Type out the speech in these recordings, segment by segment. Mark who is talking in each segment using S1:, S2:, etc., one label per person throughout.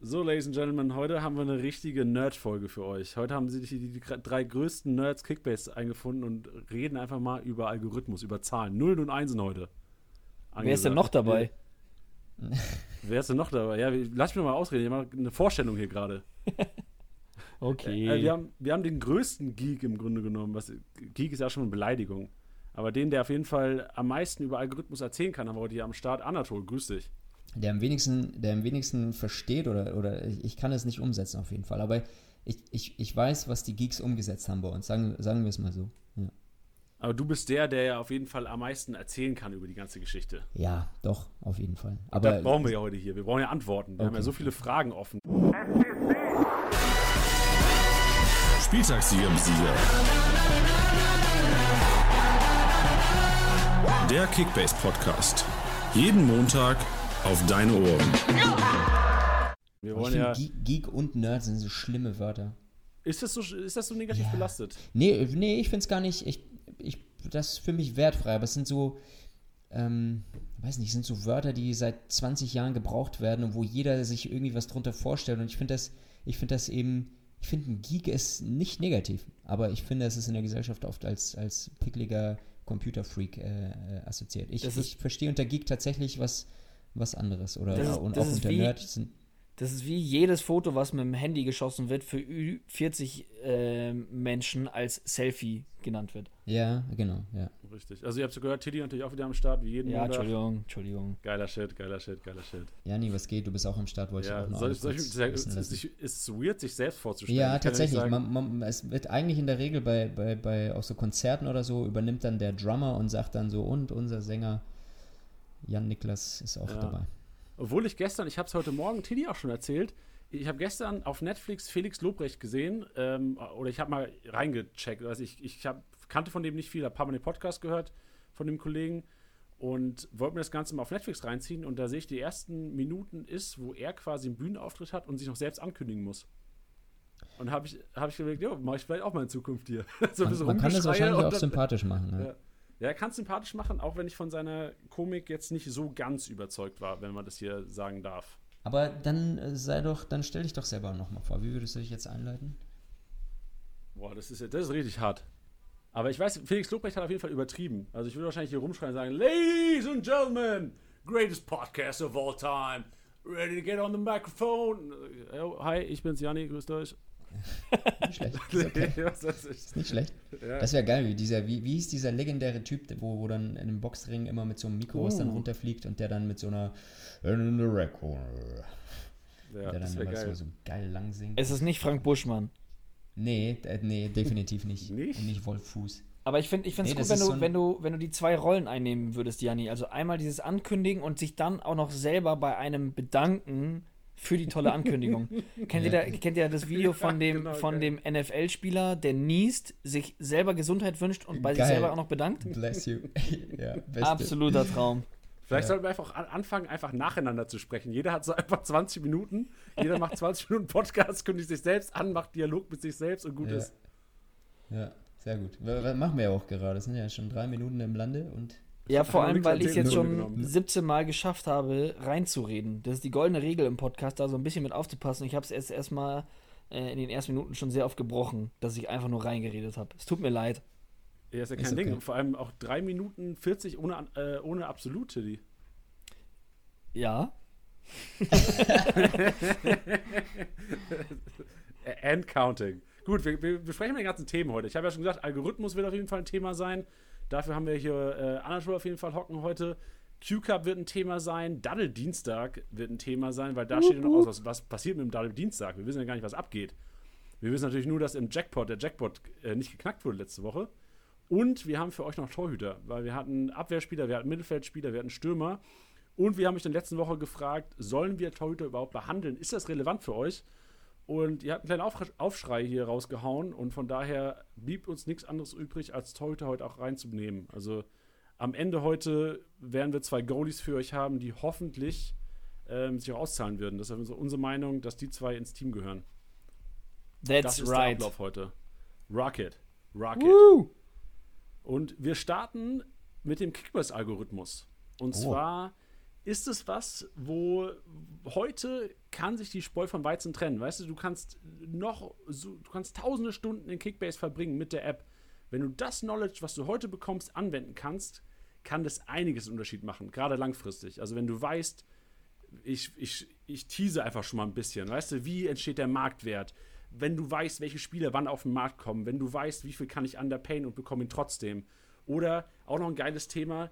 S1: So, Ladies and Gentlemen, heute haben wir eine richtige Nerd-Folge für euch. Heute haben sie die, die, drei größten Nerds Kickbase eingefunden und reden einfach mal über Algorithmus, über Zahlen. Nullen und Einsen heute.
S2: Angesagt. Wer ist denn noch dabei?
S1: Wer ist denn noch dabei? Ja, lass mich mal ausreden. Ich habe eine Vorstellung hier gerade.
S2: okay.
S1: Äh, wir, haben, wir haben den größten Geek im Grunde genommen. Was, Geek ist ja schon eine Beleidigung. Aber den, der auf jeden Fall am meisten über Algorithmus erzählen kann, haben wir heute hier am Start. Anatol, grüß dich
S3: der am wenigsten, der am wenigsten versteht oder, oder ich kann es nicht umsetzen auf jeden Fall. Aber ich, ich, ich weiß, was die Geeks umgesetzt haben bei uns. Sagen, sagen wir es mal so. Ja.
S1: Aber du bist der, der ja auf jeden Fall am meisten erzählen kann über die ganze Geschichte.
S3: Ja, doch, auf jeden Fall.
S1: Aber das brauchen wir ja heute hier. Wir brauchen ja Antworten. Wir okay. haben ja so viele Fragen offen.
S4: Spieltagssieger im Sieger. Der Kickbase Podcast. Jeden Montag auf deine Ohren.
S3: Wir wollen ja Geek und Nerd sind so schlimme Wörter.
S1: Ist das so, ist das so negativ ja. belastet?
S3: Nee, nee ich finde es gar nicht. Ich, ich, das ist für mich wertfrei, aber es sind so, ähm, weiß nicht, sind so Wörter, die seit 20 Jahren gebraucht werden und wo jeder sich irgendwie was drunter vorstellt. Und ich finde das, ich finde das eben, ich finde ein Geek ist nicht negativ, aber ich finde, es ist in der Gesellschaft oft als, als pickliger Computerfreak äh, äh assoziiert. Ich, ich verstehe unter Geek tatsächlich was, was anderes. Oder
S2: das,
S3: und
S2: das auch unter wie, Nerd sind. Das ist wie jedes Foto, was mit dem Handy geschossen wird, für 40 äh, Menschen als Selfie genannt wird.
S3: Ja, genau, ja.
S1: Richtig. Also ihr habt so gehört, Tiddy natürlich auch wieder am Start, wie jeden
S2: Ja, Montag. Entschuldigung, Entschuldigung.
S1: Geiler Shit, geiler Shit, geiler Shit.
S3: Jani, was geht? Du bist auch am Start, wollte ja, ich auch noch soll, soll ich,
S1: sehr, ist, ist es weird, sich selbst vorzustellen?
S3: Ja, tatsächlich. Man, man, es wird eigentlich in der Regel bei, bei, bei auch so Konzerten oder so, übernimmt dann der Drummer und sagt dann so, und unser Sänger Jan Niklas ist auch ja. dabei.
S1: Obwohl ich gestern, ich habe es heute Morgen Tilly auch schon erzählt, ich habe gestern auf Netflix Felix Lobrecht gesehen, ähm, oder ich habe mal reingecheckt. Also ich, ich hab, kannte von dem nicht viel, habe ein paar Mal den Podcast gehört von dem Kollegen und wollte mir das Ganze mal auf Netflix reinziehen. Und da sehe ich, die ersten Minuten ist, wo er quasi einen Bühnenauftritt hat und sich noch selbst ankündigen muss. Und habe ich, hab ich gedacht, ja, mache ich vielleicht auch mal in Zukunft hier.
S3: so man, man kann das wahrscheinlich auch sympathisch machen. Ne?
S1: Ja. Ja, er kann es sympathisch machen, auch wenn ich von seiner Komik jetzt nicht so ganz überzeugt war, wenn man das hier sagen darf.
S3: Aber dann äh, sei doch, dann stell dich doch selber nochmal vor. Wie würdest du dich jetzt einleiten?
S1: Boah, das ist, das ist richtig hart. Aber ich weiß, Felix Lobrecht hat auf jeden Fall übertrieben. Also ich würde wahrscheinlich hier rumschreien und sagen, Ladies and Gentlemen, greatest podcast of all time. Ready to get on the microphone? Oh, hi, ich bin's Janni, grüßt euch
S3: nicht schlecht. Ist, okay. das ist nicht schlecht. Ja. Das wäre geil, wie dieser, wie, wie hieß dieser legendäre Typ, wo, wo dann in einem Boxring immer mit so einem Mikro, uh. was dann runterfliegt und der dann mit so einer in the record. Ja, der dann immer geil. So, so geil lang singt.
S2: Es ist nicht Frank Buschmann.
S3: Nee, äh, nee, definitiv nicht.
S1: nicht?
S3: Und nicht Wolf Fuß.
S2: Aber ich finde es nee, gut, wenn du, so wenn, du, wenn du die zwei Rollen einnehmen würdest, Janni. Also einmal dieses Ankündigen und sich dann auch noch selber bei einem bedanken für die tolle Ankündigung. kennt, ihr da, kennt ihr das Video von dem, genau, von dem NFL-Spieler, der niest, sich selber Gesundheit wünscht und bei geil. sich selber auch noch bedankt?
S3: Bless you.
S2: ja, Absoluter Traum.
S1: Vielleicht ja. sollten wir einfach anfangen, einfach nacheinander zu sprechen. Jeder hat so einfach 20 Minuten. Jeder macht 20 Minuten Podcast, kündigt sich selbst an, macht Dialog mit sich selbst und gut
S3: ja.
S1: ist.
S3: Ja, sehr gut. Das machen wir ja auch gerade. Es sind ja schon drei Minuten im Lande und
S2: ja, vor allem, weil ich es jetzt schon 17 Mal geschafft habe, reinzureden. Das ist die goldene Regel im Podcast, da so ein bisschen mit aufzupassen. Ich habe es erst erstmal äh, in den ersten Minuten schon sehr oft gebrochen, dass ich einfach nur reingeredet habe. Es tut mir leid.
S1: Ja, ist ja kein ist okay. Ding. Vor allem auch 3 Minuten 40 ohne, äh, ohne Absolute. Die.
S2: Ja.
S1: And counting. Gut, wir, wir besprechen die ganzen Themen heute. Ich habe ja schon gesagt, Algorithmus wird auf jeden Fall ein Thema sein. Dafür haben wir hier äh, Anatol auf jeden Fall hocken heute. Q-Cup wird ein Thema sein, Daddle Dienstag wird ein Thema sein, weil da steht ja noch aus, was, was, passiert mit dem Daddle Dienstag. Wir wissen ja gar nicht, was abgeht. Wir wissen natürlich nur, dass im Jackpot der Jackpot äh, nicht geknackt wurde letzte Woche. Und wir haben für euch noch Torhüter, weil wir hatten Abwehrspieler, wir hatten Mittelfeldspieler, wir hatten Stürmer. Und wir haben euch in der letzten Woche gefragt, sollen wir Torhüter überhaupt behandeln? Ist das relevant für euch? Und ihr habt einen kleinen Aufschrei hier rausgehauen und von daher blieb uns nichts anderes übrig, als Torhüter heute auch reinzunehmen. Also am Ende heute werden wir zwei Goalies für euch haben, die hoffentlich ähm, sich auch auszahlen würden. Das ist unsere Meinung, dass die zwei ins Team gehören.
S2: That's das ist right.
S1: der Ablauf heute. Rocket. Rocket. Woo! Und wir starten mit dem Kickbase-Algorithmus. Und oh. zwar ist es was, wo heute kann sich die Spreu vom Weizen trennen. Weißt du, du kannst noch, so, du kannst tausende Stunden in Kickbase verbringen mit der App. Wenn du das Knowledge, was du heute bekommst, anwenden kannst, kann das einiges Unterschied machen, gerade langfristig. Also wenn du weißt, ich, ich, ich tease einfach schon mal ein bisschen, weißt du, wie entsteht der Marktwert? Wenn du weißt, welche Spieler wann auf den Markt kommen, wenn du weißt, wie viel kann ich underpayen und bekomme ihn trotzdem. Oder auch noch ein geiles Thema,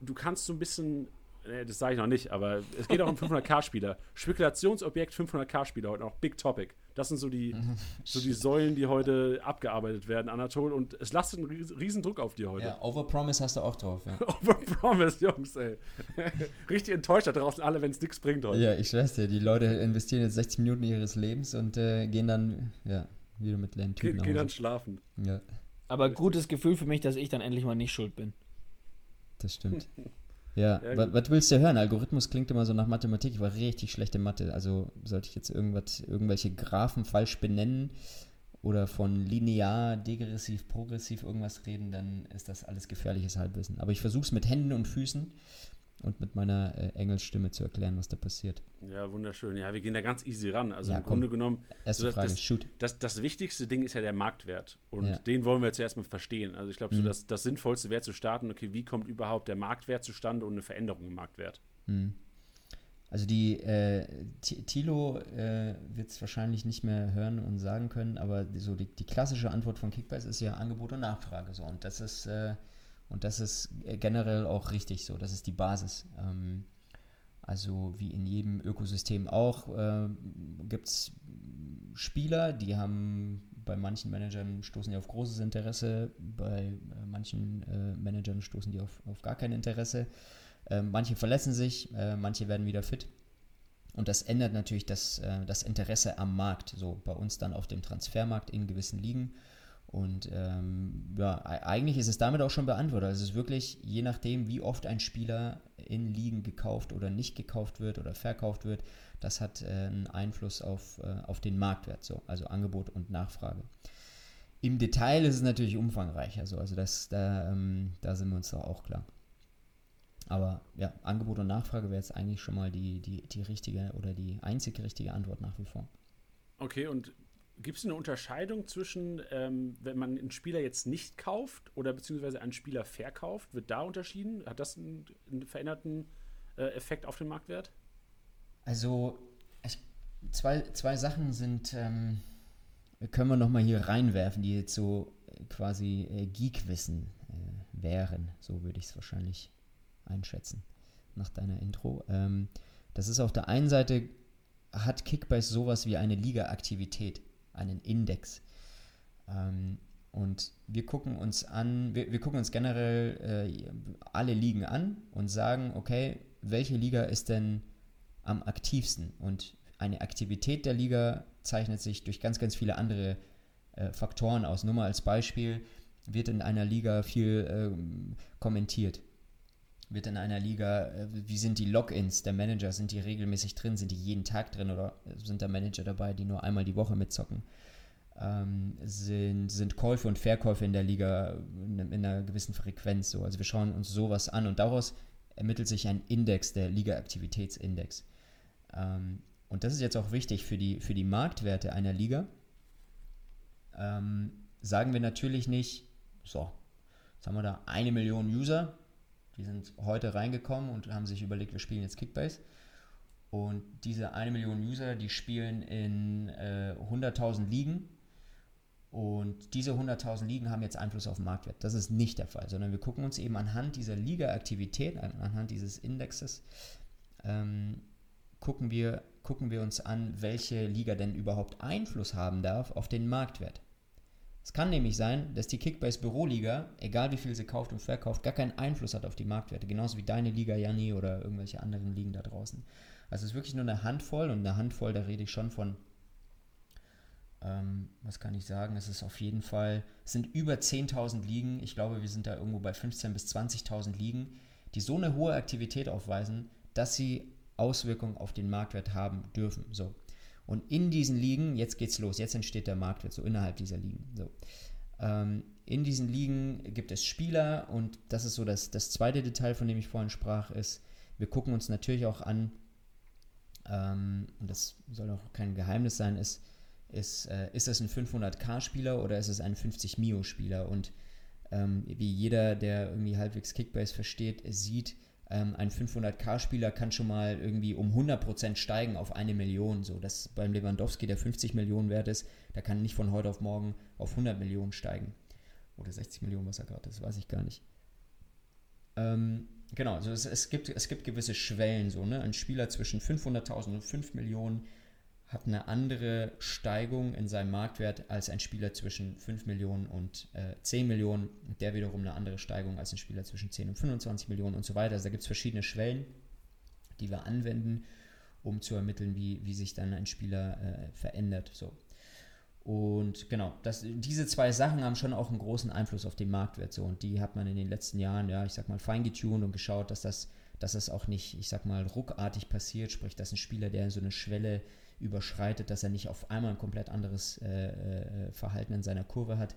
S1: du kannst so ein bisschen Nee, das sage ich noch nicht, aber es geht auch um 500k-Spieler. Spekulationsobjekt 500k-Spieler heute noch. Big Topic. Das sind so die, so die Säulen, die heute abgearbeitet werden, Anatol. Und es lastet einen riesen Druck auf dir heute.
S3: Ja, Overpromise hast du auch drauf. Ja.
S1: Overpromise, Jungs, ey. Richtig enttäuscht da draußen alle, wenn es nichts bringt heute.
S3: Ja, ich schwör's dir. Die Leute investieren jetzt 60 Minuten ihres Lebens und äh, gehen dann, ja, wieder mit leeren
S1: Tüten Ge Gehen dann schlafen.
S2: Ja. Aber gutes Gefühl für mich, dass ich dann endlich mal nicht schuld bin.
S3: Das stimmt. Ja, ja was willst du hören? Algorithmus klingt immer so nach Mathematik. Ich war richtig schlecht in Mathe. Also sollte ich jetzt irgendwas, irgendwelche Graphen falsch benennen oder von linear, degressiv, progressiv irgendwas reden, dann ist das alles gefährliches Halbwissen. Aber ich versuche es mit Händen und Füßen und mit meiner äh, Engelsstimme zu erklären, was da passiert.
S1: Ja, wunderschön. Ja, wir gehen da ganz easy ran. Also ja, im komm, Grunde genommen,
S3: erste so, Frage,
S1: das,
S3: shoot.
S1: Das, das, wichtigste Ding ist ja der Marktwert. Und ja. den wollen wir jetzt erstmal verstehen. Also ich glaube, so mhm. das, das Sinnvollste wäre zu starten, okay, wie kommt überhaupt der Marktwert zustande und eine Veränderung im Marktwert? Mhm.
S3: Also die äh, Tilo äh, wird es wahrscheinlich nicht mehr hören und sagen können, aber so die, die klassische Antwort von Kickbase ist ja Angebot und Nachfrage. So. Und das ist äh, und das ist generell auch richtig so, das ist die Basis. Ähm, also wie in jedem Ökosystem auch äh, gibt es Spieler, die haben bei manchen Managern stoßen die auf großes Interesse, bei äh, manchen äh, Managern stoßen die auf, auf gar kein Interesse. Ähm, manche verletzen sich, äh, manche werden wieder fit. Und das ändert natürlich das, äh, das Interesse am Markt, so bei uns dann auf dem Transfermarkt in gewissen Ligen. Und ähm, ja, eigentlich ist es damit auch schon beantwortet. Also es ist wirklich, je nachdem, wie oft ein Spieler in Ligen gekauft oder nicht gekauft wird oder verkauft wird, das hat äh, einen Einfluss auf, äh, auf den Marktwert, so, also Angebot und Nachfrage. Im Detail ist es natürlich umfangreicher, so, also das, da, ähm, da sind wir uns doch auch klar. Aber ja, Angebot und Nachfrage wäre jetzt eigentlich schon mal die, die, die richtige oder die einzig richtige Antwort nach wie vor.
S1: Okay, und Gibt es eine Unterscheidung zwischen, ähm, wenn man einen Spieler jetzt nicht kauft oder beziehungsweise einen Spieler verkauft? Wird da unterschieden? Hat das einen, einen veränderten äh, Effekt auf den Marktwert?
S3: Also, ich, zwei, zwei Sachen sind, ähm, können wir nochmal hier reinwerfen, die jetzt so äh, quasi äh, Geek-Wissen äh, wären. So würde ich es wahrscheinlich einschätzen nach deiner Intro. Ähm, das ist auf der einen Seite hat Kickbase sowas wie eine Liga-Aktivität einen Index. Ähm, und wir gucken uns an, wir, wir gucken uns generell äh, alle Ligen an und sagen, okay, welche Liga ist denn am aktivsten? Und eine Aktivität der Liga zeichnet sich durch ganz, ganz viele andere äh, Faktoren aus. Nur mal als Beispiel, wird in einer Liga viel äh, kommentiert? Wird in einer Liga, äh, wie sind die Logins der Manager? Sind die regelmäßig drin? Sind die jeden Tag drin oder sind da Manager dabei, die nur einmal die Woche mitzocken? Ähm, sind, sind Käufe und Verkäufe in der Liga in, in, einer gewissen Frequenz so. Also wir schauen uns sowas an und daraus ermittelt sich ein Index, der Liga-Aktivitätsindex. Ähm, und das ist jetzt auch wichtig für die, für die Marktwerte einer Liga. Ähm, sagen wir natürlich nicht, so, jetzt haben wir da eine Million User, die sind heute reingekommen und haben sich überlegt, wir spielen jetzt Kickbase. Und diese eine Million User, die spielen in äh, 100.000 Ligen. Und diese 100.000 Ligen haben jetzt Einfluss auf den Marktwert. Das ist nicht der Fall, sondern wir gucken uns eben anhand dieser Liga-Aktivität, anhand dieses Indexes, ähm, gucken, wir, gucken wir uns an, welche Liga denn überhaupt Einfluss haben darf auf den Marktwert. Es kann nämlich sein, dass die Kickbase Büroliga, egal wie viel sie kauft und verkauft, gar keinen Einfluss hat auf die Marktwerte. Genauso wie deine Liga, Janni, oder irgendwelche anderen Ligen da draußen. Also es ist wirklich nur eine Handvoll und eine Handvoll, da rede ich schon von, ähm, was kann ich sagen, es ist auf jeden Fall, es sind über 10.000 Ligen. Ich glaube, wir sind da irgendwo bei 15.000 bis 20.000 Ligen, die so eine hohe Aktivität aufweisen, dass sie Auswirkungen auf den Marktwert haben dürfen. So. Und in diesen Ligen, jetzt geht's los, jetzt entsteht der Marktwert, so innerhalb dieser Ligen. So. Ähm, in diesen Ligen gibt es Spieler und das ist so das, das zweite Detail, von dem ich vorhin sprach, ist, wir gucken uns natürlich auch an, ähm, und das soll auch kein Geheimnis sein, ist, ist, äh, ist es ein 500k-Spieler oder ist es ein 50-Mio-Spieler? Und ähm, wie jeder, der irgendwie halbwegs Kickbase versteht, sieht, ähm, ein 500k-Spieler kann schon mal irgendwie um 100% steigen auf eine Million. So, dass beim Lewandowski der 50 Millionen wert ist, der kann nicht von heute auf morgen auf 100 Millionen steigen. Oder 60 Millionen, was er gerade ist, weiß ich gar nicht. Ähm, genau, also es, es, gibt, es gibt gewisse Schwellen. So, ne? Ein Spieler zwischen 500.000 und 5 Millionen hat eine andere Steigung in seinem Marktwert als ein Spieler zwischen 5 Millionen und äh, 10 Millionen. Der wiederum eine andere Steigung als ein Spieler zwischen 10 und 25 Millionen und so weiter. Also da gibt es verschiedene Schwellen, die wir anwenden, um zu ermitteln, wie, wie sich dann ein Spieler äh, verändert. So. Und genau, das, diese zwei Sachen haben schon auch einen großen Einfluss auf den Marktwert. So. Und die hat man in den letzten Jahren, ja, ich sag mal, feingetuned und geschaut, dass das, dass das auch nicht, ich sag mal, ruckartig passiert. Sprich, dass ein Spieler, der so eine Schwelle überschreitet, dass er nicht auf einmal ein komplett anderes äh, äh, Verhalten in seiner Kurve hat.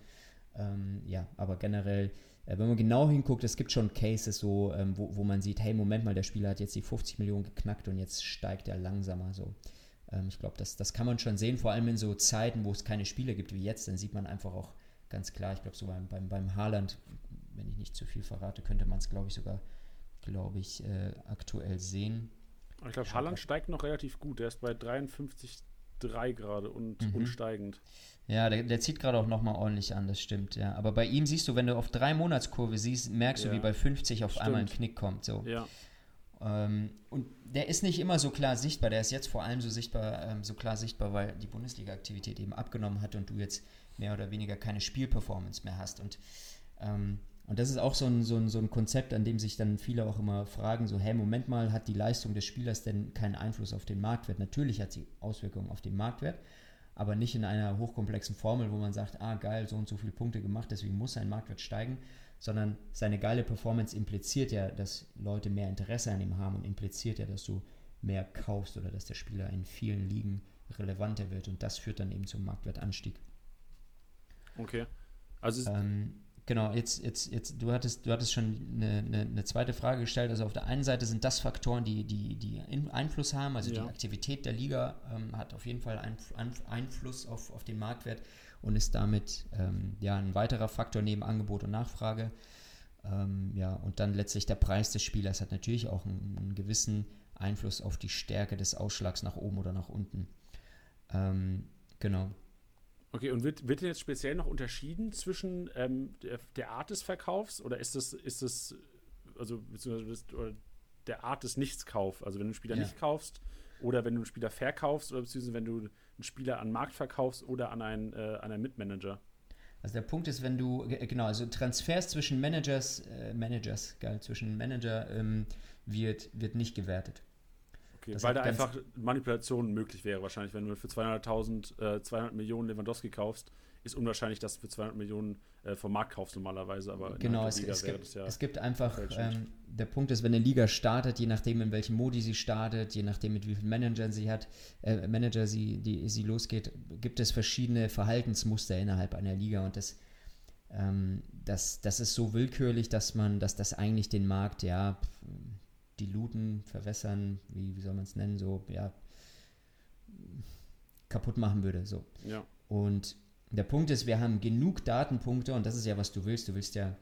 S3: Ähm, ja, aber generell, äh, wenn man genau hinguckt, es gibt schon Cases so, ähm, wo, wo man sieht, hey, Moment mal, der Spieler hat jetzt die 50 Millionen geknackt und jetzt steigt er langsamer so. Ähm, ich glaube, das, das kann man schon sehen, vor allem in so Zeiten, wo es keine Spiele gibt wie jetzt, dann sieht man einfach auch ganz klar, ich glaube, so beim, beim, beim Haaland, wenn ich nicht zu viel verrate, könnte man es, glaube ich, sogar, glaube ich, äh, aktuell sehen.
S1: Ich glaube, Haaland steigt noch relativ gut. Der ist bei 53,3 gerade und, mhm. und steigend.
S3: Ja, der, der zieht gerade auch nochmal ordentlich an, das stimmt, ja. Aber bei ihm siehst du, wenn du auf drei Monatskurve siehst, merkst ja. du, wie bei 50 auf stimmt. einmal ein Knick kommt. So.
S1: Ja.
S3: Ähm, und der ist nicht immer so klar sichtbar. Der ist jetzt vor allem so sichtbar, ähm, so klar sichtbar, weil die Bundesliga-Aktivität eben abgenommen hat und du jetzt mehr oder weniger keine Spielperformance mehr hast. Und ähm, und das ist auch so ein, so, ein, so ein Konzept, an dem sich dann viele auch immer fragen, so, hey, Moment mal, hat die Leistung des Spielers denn keinen Einfluss auf den Marktwert? Natürlich hat sie Auswirkungen auf den Marktwert, aber nicht in einer hochkomplexen Formel, wo man sagt, ah, geil, so und so viele Punkte gemacht, deswegen muss sein Marktwert steigen, sondern seine geile Performance impliziert ja, dass Leute mehr Interesse an ihm haben und impliziert ja, dass du mehr kaufst oder dass der Spieler in vielen Ligen relevanter wird und das führt dann eben zum Marktwertanstieg.
S1: Okay. Also
S3: ähm, Genau, jetzt, jetzt, jetzt, du hattest, du hattest schon eine, eine, eine, zweite Frage gestellt. Also auf der einen Seite sind das Faktoren, die, die, die Einfluss haben. Also ja. die Aktivität der Liga ähm, hat auf jeden Fall ein, ein, Einfluss auf, auf den Marktwert und ist damit ähm, ja ein weiterer Faktor neben Angebot und Nachfrage. Ähm, ja, und dann letztlich der Preis des Spielers hat natürlich auch einen, einen gewissen Einfluss auf die Stärke des Ausschlags nach oben oder nach unten. Ähm, genau.
S1: Okay, und wird, wird denn jetzt speziell noch unterschieden zwischen ähm, der, der, Art des Verkaufs oder ist das, ist das, also beziehungsweise der Art des Nichtskauf? Also wenn du einen Spieler ja. nicht kaufst oder wenn du einen Spieler verkaufst oder beziehungsweise wenn du einen Spieler an Markt verkaufst oder an einen, äh, an einen Mitmanager?
S3: Also der Punkt ist, wenn du, genau, also Transfers zwischen Managers, äh, Managers, geil, zwischen Manager ähm, wird, wird nicht gewertet.
S1: Okay, weil da einfach Manipulation möglich wäre, wahrscheinlich, wenn du für 200.000, äh, 200 Millionen Lewandowski kaufst, ist unwahrscheinlich, dass du für 200 Millionen äh, vom Markt kaufst normalerweise, aber
S3: genau, es, es, gibt, ja es, gibt, einfach, ähm, der Punkt ist, wenn eine Liga startet, je nachdem in welchem Modi sie startet, je nachdem mit wie vielen Managern sie hat, äh, Manager sie, die, sie losgeht, gibt es verschiedene Verhaltensmuster innerhalb einer Liga und das, ähm, das, das ist so willkürlich, dass man, dass das eigentlich den Markt, ja, diluten, verwässern, wie, wie soll man es nennen, so, ja, kaputt machen würde. So.
S1: Ja.
S3: Und der Punkt ist, wir haben genug Datenpunkte und das ist ja, was du willst. Du willst ja,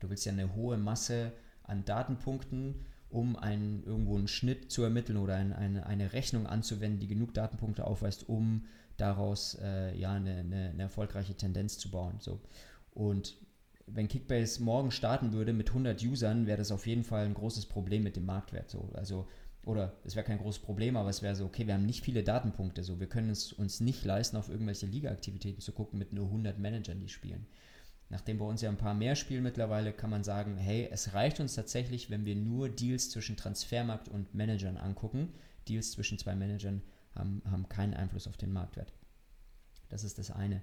S3: du willst ja eine hohe Masse an Datenpunkten, um einen, irgendwo einen Schnitt zu ermitteln oder ein, eine, eine Rechnung anzuwenden, die genug Datenpunkte aufweist, um daraus äh, ja eine, eine, eine, erfolgreiche Tendenz zu bauen. So. Und wenn Kickbase morgen starten würde mit 100 Usern, wäre das auf jeden Fall ein großes Problem mit dem Marktwert. So. Also, oder es wäre kein großes Problem, aber es wäre so, okay, wir haben nicht viele Datenpunkte. So. Wir können es uns nicht leisten, auf irgendwelche Liga-Aktivitäten zu gucken mit nur 100 Managern, die spielen. Nachdem bei uns ja ein paar mehr spielen mittlerweile, kann man sagen, hey, es reicht uns tatsächlich, wenn wir nur Deals zwischen Transfermarkt und Managern angucken. Deals zwischen zwei Managern haben, haben keinen Einfluss auf den Marktwert. Das ist das eine.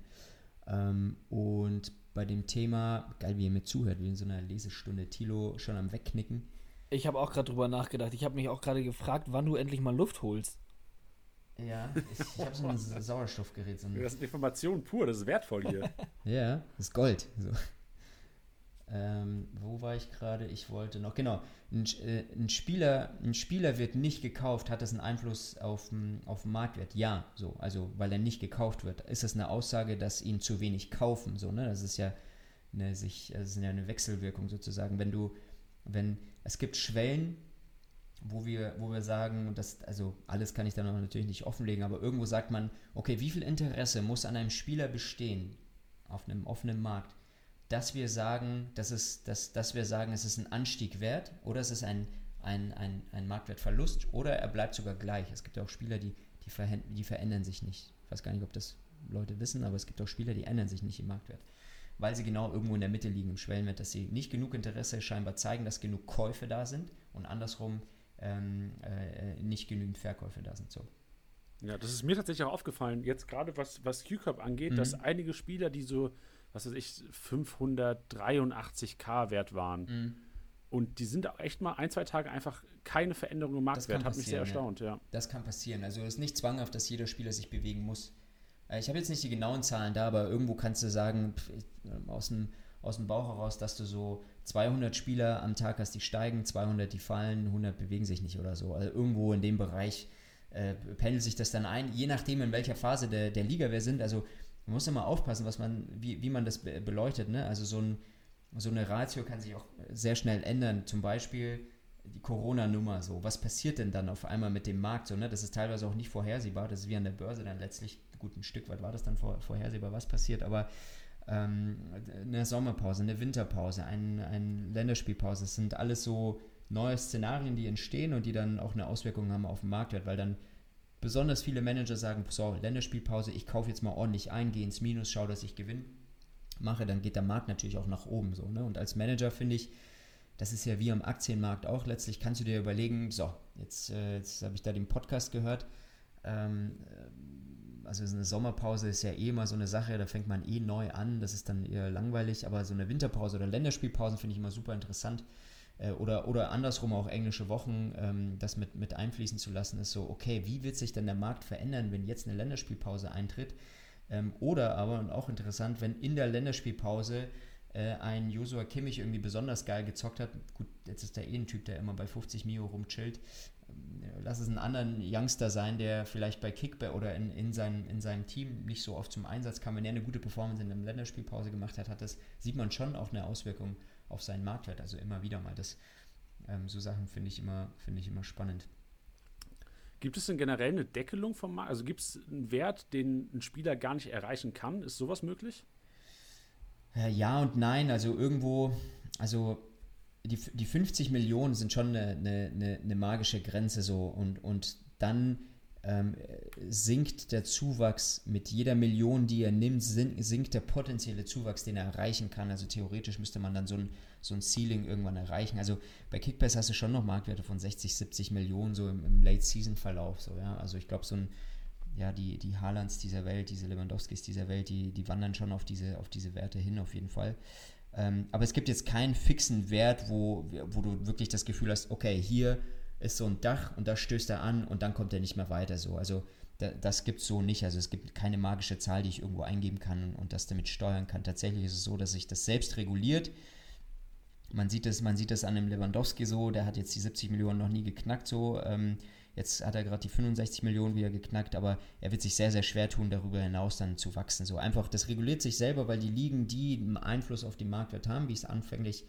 S3: Ähm, und bei dem Thema, geil, wie ihr mir zuhört, wie in so einer Lesestunde, Tilo schon am Wegknicken.
S2: Ich habe auch gerade drüber nachgedacht. Ich habe mich auch gerade gefragt, wann du endlich mal Luft holst.
S3: Ja, ich, ich habe so ein Sauerstoffgerät. So
S1: das ist Information pur, das ist wertvoll hier.
S3: ja, das ist Gold. So. Ähm, wo war ich gerade? Ich wollte noch, genau, ein, äh, ein, Spieler, ein Spieler wird nicht gekauft, hat das einen Einfluss auf, auf den Marktwert? Ja, so, also weil er nicht gekauft wird. Ist das eine Aussage, dass ihn zu wenig kaufen? So, ne? Das ist ja eine, sich, das ist eine Wechselwirkung sozusagen. Wenn du, wenn, es gibt Schwellen, wo wir, wo wir sagen, das, also alles kann ich da noch natürlich nicht offenlegen, aber irgendwo sagt man, okay, wie viel Interesse muss an einem Spieler bestehen auf einem offenen Markt, dass wir sagen, dass, es, dass, dass wir sagen, es ist ein Anstieg wert oder es ist ein, ein, ein, ein Marktwertverlust oder er bleibt sogar gleich. Es gibt ja auch Spieler, die, die, ver die verändern sich nicht. Ich weiß gar nicht, ob das Leute wissen, aber es gibt auch Spieler, die ändern sich nicht im Marktwert. Weil sie genau irgendwo in der Mitte liegen im Schwellenwert, dass sie nicht genug Interesse scheinbar zeigen, dass genug Käufe da sind und andersrum ähm, äh, nicht genügend Verkäufe da sind. So.
S1: Ja, das ist mir tatsächlich auch aufgefallen, jetzt gerade was, was Q-Cup angeht, mhm. dass einige Spieler, die so was weiß ich, 583k wert waren. Mhm. Und die sind auch echt mal ein, zwei Tage einfach keine Veränderung im Marktwert. Hat mich sehr erstaunt, ja. ja.
S3: Das kann passieren. Also es ist nicht zwanghaft, dass jeder Spieler sich bewegen muss. Äh, ich habe jetzt nicht die genauen Zahlen da, aber irgendwo kannst du sagen, ähm, aus dem, aus dem Bauch heraus, dass du so 200 Spieler am Tag hast, die steigen, 200 die fallen, 100 bewegen sich nicht oder so. Also irgendwo in dem Bereich äh, pendelt sich das dann ein, je nachdem, in welcher Phase der, der Liga wir sind. Also man muss immer aufpassen, was man, wie, wie man das beleuchtet. Ne? Also so, ein, so eine Ratio kann sich auch sehr schnell ändern. Zum Beispiel die Corona-Nummer so. Was passiert denn dann auf einmal mit dem Markt? So, ne? Das ist teilweise auch nicht vorhersehbar. Das ist wie an der Börse dann letztlich, gut, ein Stück weit war das dann vor, vorhersehbar, was passiert, aber ähm, eine Sommerpause, eine Winterpause, ein, eine Länderspielpause, das sind alles so neue Szenarien, die entstehen und die dann auch eine Auswirkung haben auf den Marktwert, weil dann besonders viele Manager sagen, so, Länderspielpause, ich kaufe jetzt mal ordentlich ein, gehe ins Minus, schaue, dass ich Gewinn mache, dann geht der Markt natürlich auch nach oben. So, ne? Und als Manager finde ich, das ist ja wie am Aktienmarkt auch, letztlich kannst du dir überlegen, so, jetzt, äh, jetzt habe ich da den Podcast gehört, ähm, äh, also eine Sommerpause ist ja eh immer so eine Sache, da fängt man eh neu an, das ist dann eher langweilig, aber so eine Winterpause oder Länderspielpausen finde ich immer super interessant äh, oder, oder andersrum auch englische Wochen, ähm, das mit, mit einfließen zu lassen, ist so, okay, wie wird sich denn der Markt verändern, wenn jetzt eine Länderspielpause eintritt? Ähm, oder aber, und auch interessant, wenn in der Länderspielpause äh, ein Joshua Kimmich irgendwie besonders geil gezockt hat, gut, jetzt ist der eh ein Typ, der immer bei 50 Mio rumchillt, ähm, lass es einen anderen Youngster sein, der vielleicht bei Kickback oder in, in, seinem, in seinem Team nicht so oft zum Einsatz kam. Wenn er eine gute Performance in der Länderspielpause gemacht hat, hat das, sieht man schon auch eine Auswirkung auf seinen Marktwert. Also immer wieder mal. Das, ähm, so Sachen finde ich, immer, find ich immer spannend.
S1: Gibt es denn generell eine Deckelung vom Markt? Also gibt es einen Wert, den ein Spieler gar nicht erreichen kann? Ist sowas möglich?
S3: Ja und nein. Also irgendwo, also die, die 50 Millionen sind schon eine, eine, eine magische Grenze so und, und dann ähm, sinkt der Zuwachs mit jeder Million, die er nimmt, sinkt der potenzielle Zuwachs, den er erreichen kann. Also theoretisch müsste man dann so ein, so ein Ceiling irgendwann erreichen. Also bei Kickbass hast du schon noch Marktwerte von 60, 70 Millionen so im, im Late-Season-Verlauf. So, ja? Also ich glaube, so ein, ja, die, die Haalands dieser Welt, diese Lewandowskis dieser Welt, die, die wandern schon auf diese, auf diese Werte hin, auf jeden Fall. Ähm, aber es gibt jetzt keinen fixen Wert, wo, wo du wirklich das Gefühl hast, okay, hier ist so ein Dach und da stößt er an und dann kommt er nicht mehr weiter so. Also da, das gibt es so nicht. Also es gibt keine magische Zahl, die ich irgendwo eingeben kann und das damit steuern kann. Tatsächlich ist es so, dass sich das selbst reguliert. Man sieht das, man sieht das an dem Lewandowski so, der hat jetzt die 70 Millionen noch nie geknackt so. Ähm, jetzt hat er gerade die 65 Millionen wieder geknackt, aber er wird sich sehr, sehr schwer tun, darüber hinaus dann zu wachsen. So einfach, das reguliert sich selber, weil die Ligen, die einen Einfluss auf den Marktwert haben, wie es anfänglich äh,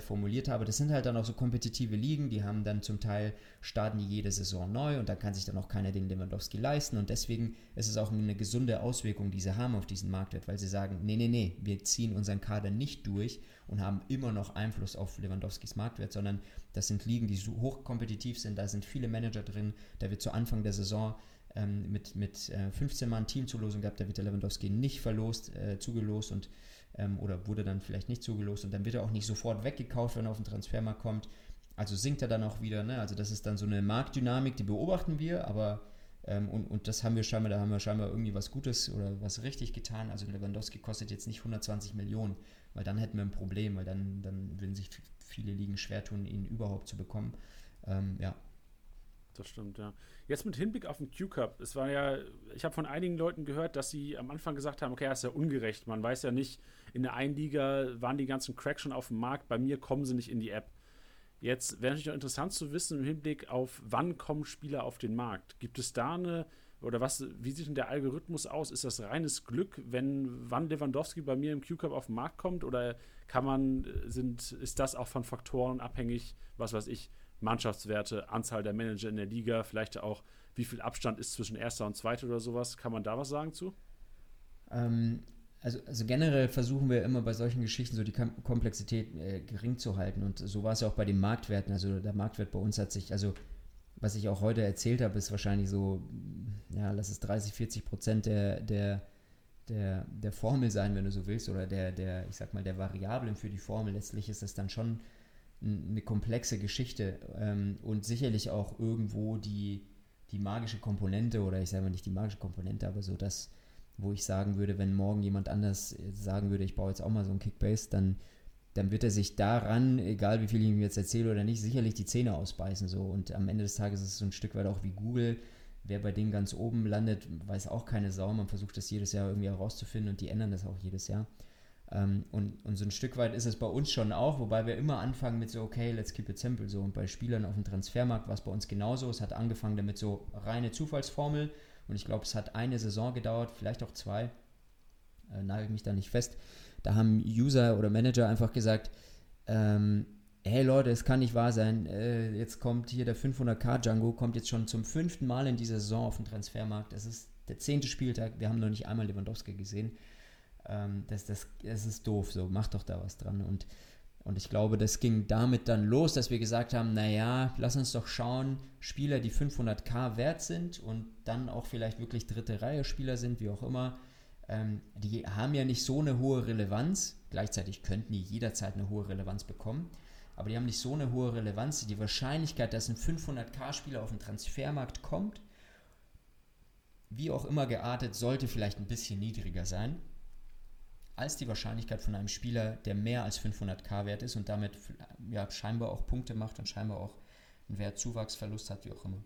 S3: formuliert habe. Das sind halt dann auch so kompetitive Ligen, die haben dann zum Teil, starten die jede Saison neu und da kann sich dann auch keiner den Lewandowski leisten und deswegen ist es auch eine gesunde Auswirkung, die sie haben auf diesen Marktwert, weil sie sagen, nee, nee, nee, wir ziehen unseren Kader nicht durch und haben immer noch Einfluss auf Lewandowskis Marktwert, sondern das sind Ligen, die so hochkompetitiv sind, da sind viele Manager drin, da wird zu Anfang der Saison ähm, mit, mit äh, 15 Mann Teamzulosung gehabt, da wird der Lewandowski nicht verlost, äh, zugelost und ähm, oder wurde dann vielleicht nicht zugelost und dann wird er auch nicht sofort weggekauft, wenn er auf den Transfermarkt kommt. Also sinkt er dann auch wieder. Ne? Also das ist dann so eine Marktdynamik, die beobachten wir, aber ähm, und, und das haben wir scheinbar, da haben wir scheinbar irgendwie was Gutes oder was richtig getan. Also Lewandowski kostet jetzt nicht 120 Millionen, weil dann hätten wir ein Problem, weil dann, dann würden sich viele Ligen schwer tun, ihn überhaupt zu bekommen. Ähm, ja.
S1: Das stimmt, ja. Jetzt mit Hinblick auf den Q-Cup, es war ja, ich habe von einigen Leuten gehört, dass sie am Anfang gesagt haben, okay, das ist ja ungerecht. Man weiß ja nicht, in der einen Liga waren die ganzen Cracks schon auf dem Markt, bei mir kommen sie nicht in die App. Jetzt wäre natürlich auch interessant zu wissen im Hinblick auf, wann kommen Spieler auf den Markt. Gibt es da eine, oder was, wie sieht denn der Algorithmus aus? Ist das reines Glück, wenn wann Lewandowski bei mir im Q-Cup auf den Markt kommt? Oder kann man, sind, ist das auch von Faktoren abhängig, was weiß ich, Mannschaftswerte, Anzahl der Manager in der Liga, vielleicht auch, wie viel Abstand ist zwischen erster und zweiter oder sowas. Kann man da was sagen zu?
S3: Ähm, also, also, generell versuchen wir immer bei solchen Geschichten so die Komplexität äh, gering zu halten. Und so war es ja auch bei den Marktwerten. Also der Marktwert bei uns hat sich, also was ich auch heute erzählt habe, ist wahrscheinlich so, ja, lass es 30, 40 Prozent der, der, der, der Formel sein, wenn du so willst, oder der, der, ich sag mal, der Variablen für die Formel. Letztlich ist das dann schon eine komplexe Geschichte ähm, und sicherlich auch irgendwo die, die magische Komponente oder ich sage mal nicht die magische Komponente, aber so das, wo ich sagen würde, wenn morgen jemand anders sagen würde, ich baue jetzt auch mal so ein Kickbase, dann, dann wird er sich daran, egal wie viel ich ihm jetzt erzähle oder nicht, sicherlich die Zähne ausbeißen so und am Ende des Tages ist es so ein Stück weit auch wie Google. Wer bei denen ganz oben landet, weiß auch keine Sau. Man versucht das jedes Jahr irgendwie herauszufinden und die ändern das auch jedes Jahr. Ähm, und, und so ein Stück weit ist es bei uns schon auch, wobei wir immer anfangen mit so, okay, let's keep it simple. So. Und bei Spielern auf dem Transfermarkt war es bei uns genauso. Es hat angefangen damit so reine Zufallsformel. Und ich glaube, es hat eine Saison gedauert, vielleicht auch zwei. Äh, nagel mich da nicht fest. Da haben User oder Manager einfach gesagt, ähm, hey Leute, es kann nicht wahr sein, äh, jetzt kommt hier der 500k Django, kommt jetzt schon zum fünften Mal in dieser Saison auf den Transfermarkt. Es ist der zehnte Spieltag, wir haben noch nicht einmal Lewandowski gesehen ähm, das, das, das ist doof, so, mach doch da was dran. Und, und ich glaube, das ging damit dann los, dass wir gesagt haben, naja, lass uns doch schauen, Spieler, die 500k wert sind und dann auch vielleicht wirklich dritte Reihe Spieler sind, wie auch immer, ähm, die haben ja nicht so eine hohe Relevanz. Gleichzeitig könnten die jederzeit eine hohe Relevanz bekommen. Aber die haben nicht so eine hohe Relevanz. Die Wahrscheinlichkeit, dass ein 500k-Spieler auf den Transfermarkt kommt, wie auch immer geartet, sollte vielleicht ein bisschen niedriger sein als die Wahrscheinlichkeit von einem Spieler, der mehr als 500k wert ist und damit ja, scheinbar auch Punkte macht und scheinbar auch einen Wertzuwachsverlust hat, wie auch immer.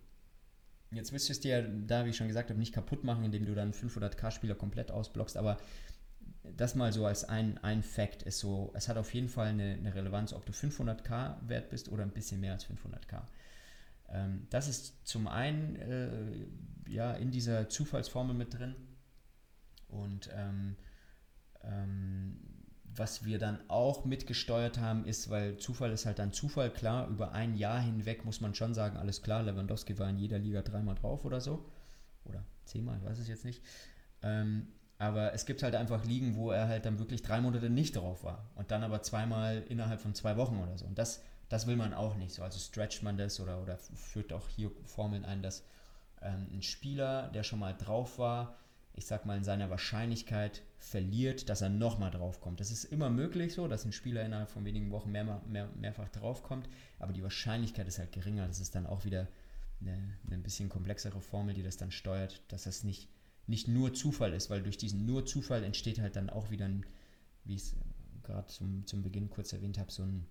S3: Jetzt willst du es dir, da wie ich schon gesagt habe, nicht kaputt machen, indem du dann 500k-Spieler komplett ausblockst, aber das mal so als ein, ein Fact ist so, es hat auf jeden Fall eine, eine Relevanz, ob du 500k wert bist oder ein bisschen mehr als 500k. Ähm, das ist zum einen äh, ja in dieser Zufallsformel mit drin und ähm, was wir dann auch mitgesteuert haben, ist, weil Zufall ist halt dann Zufall, klar, über ein Jahr hinweg muss man schon sagen, alles klar, Lewandowski war in jeder Liga dreimal drauf oder so. Oder zehnmal, weiß es jetzt nicht. Ähm, aber es gibt halt einfach Ligen, wo er halt dann wirklich drei Monate nicht drauf war. Und dann aber zweimal innerhalb von zwei Wochen oder so. Und das, das will man auch nicht so. Also stretcht man das oder, oder führt auch hier Formeln ein, dass ähm, ein Spieler, der schon mal drauf war, ich sag mal, in seiner Wahrscheinlichkeit verliert, dass er nochmal draufkommt. Das ist immer möglich so, dass ein Spieler innerhalb von wenigen Wochen mehr, mehr, mehrfach draufkommt, aber die Wahrscheinlichkeit ist halt geringer. Das ist dann auch wieder eine, eine bisschen komplexere Formel, die das dann steuert, dass das nicht, nicht nur Zufall ist, weil durch diesen nur Zufall entsteht halt dann auch wieder ein, wie ich es gerade zum, zum Beginn kurz erwähnt habe, so ein,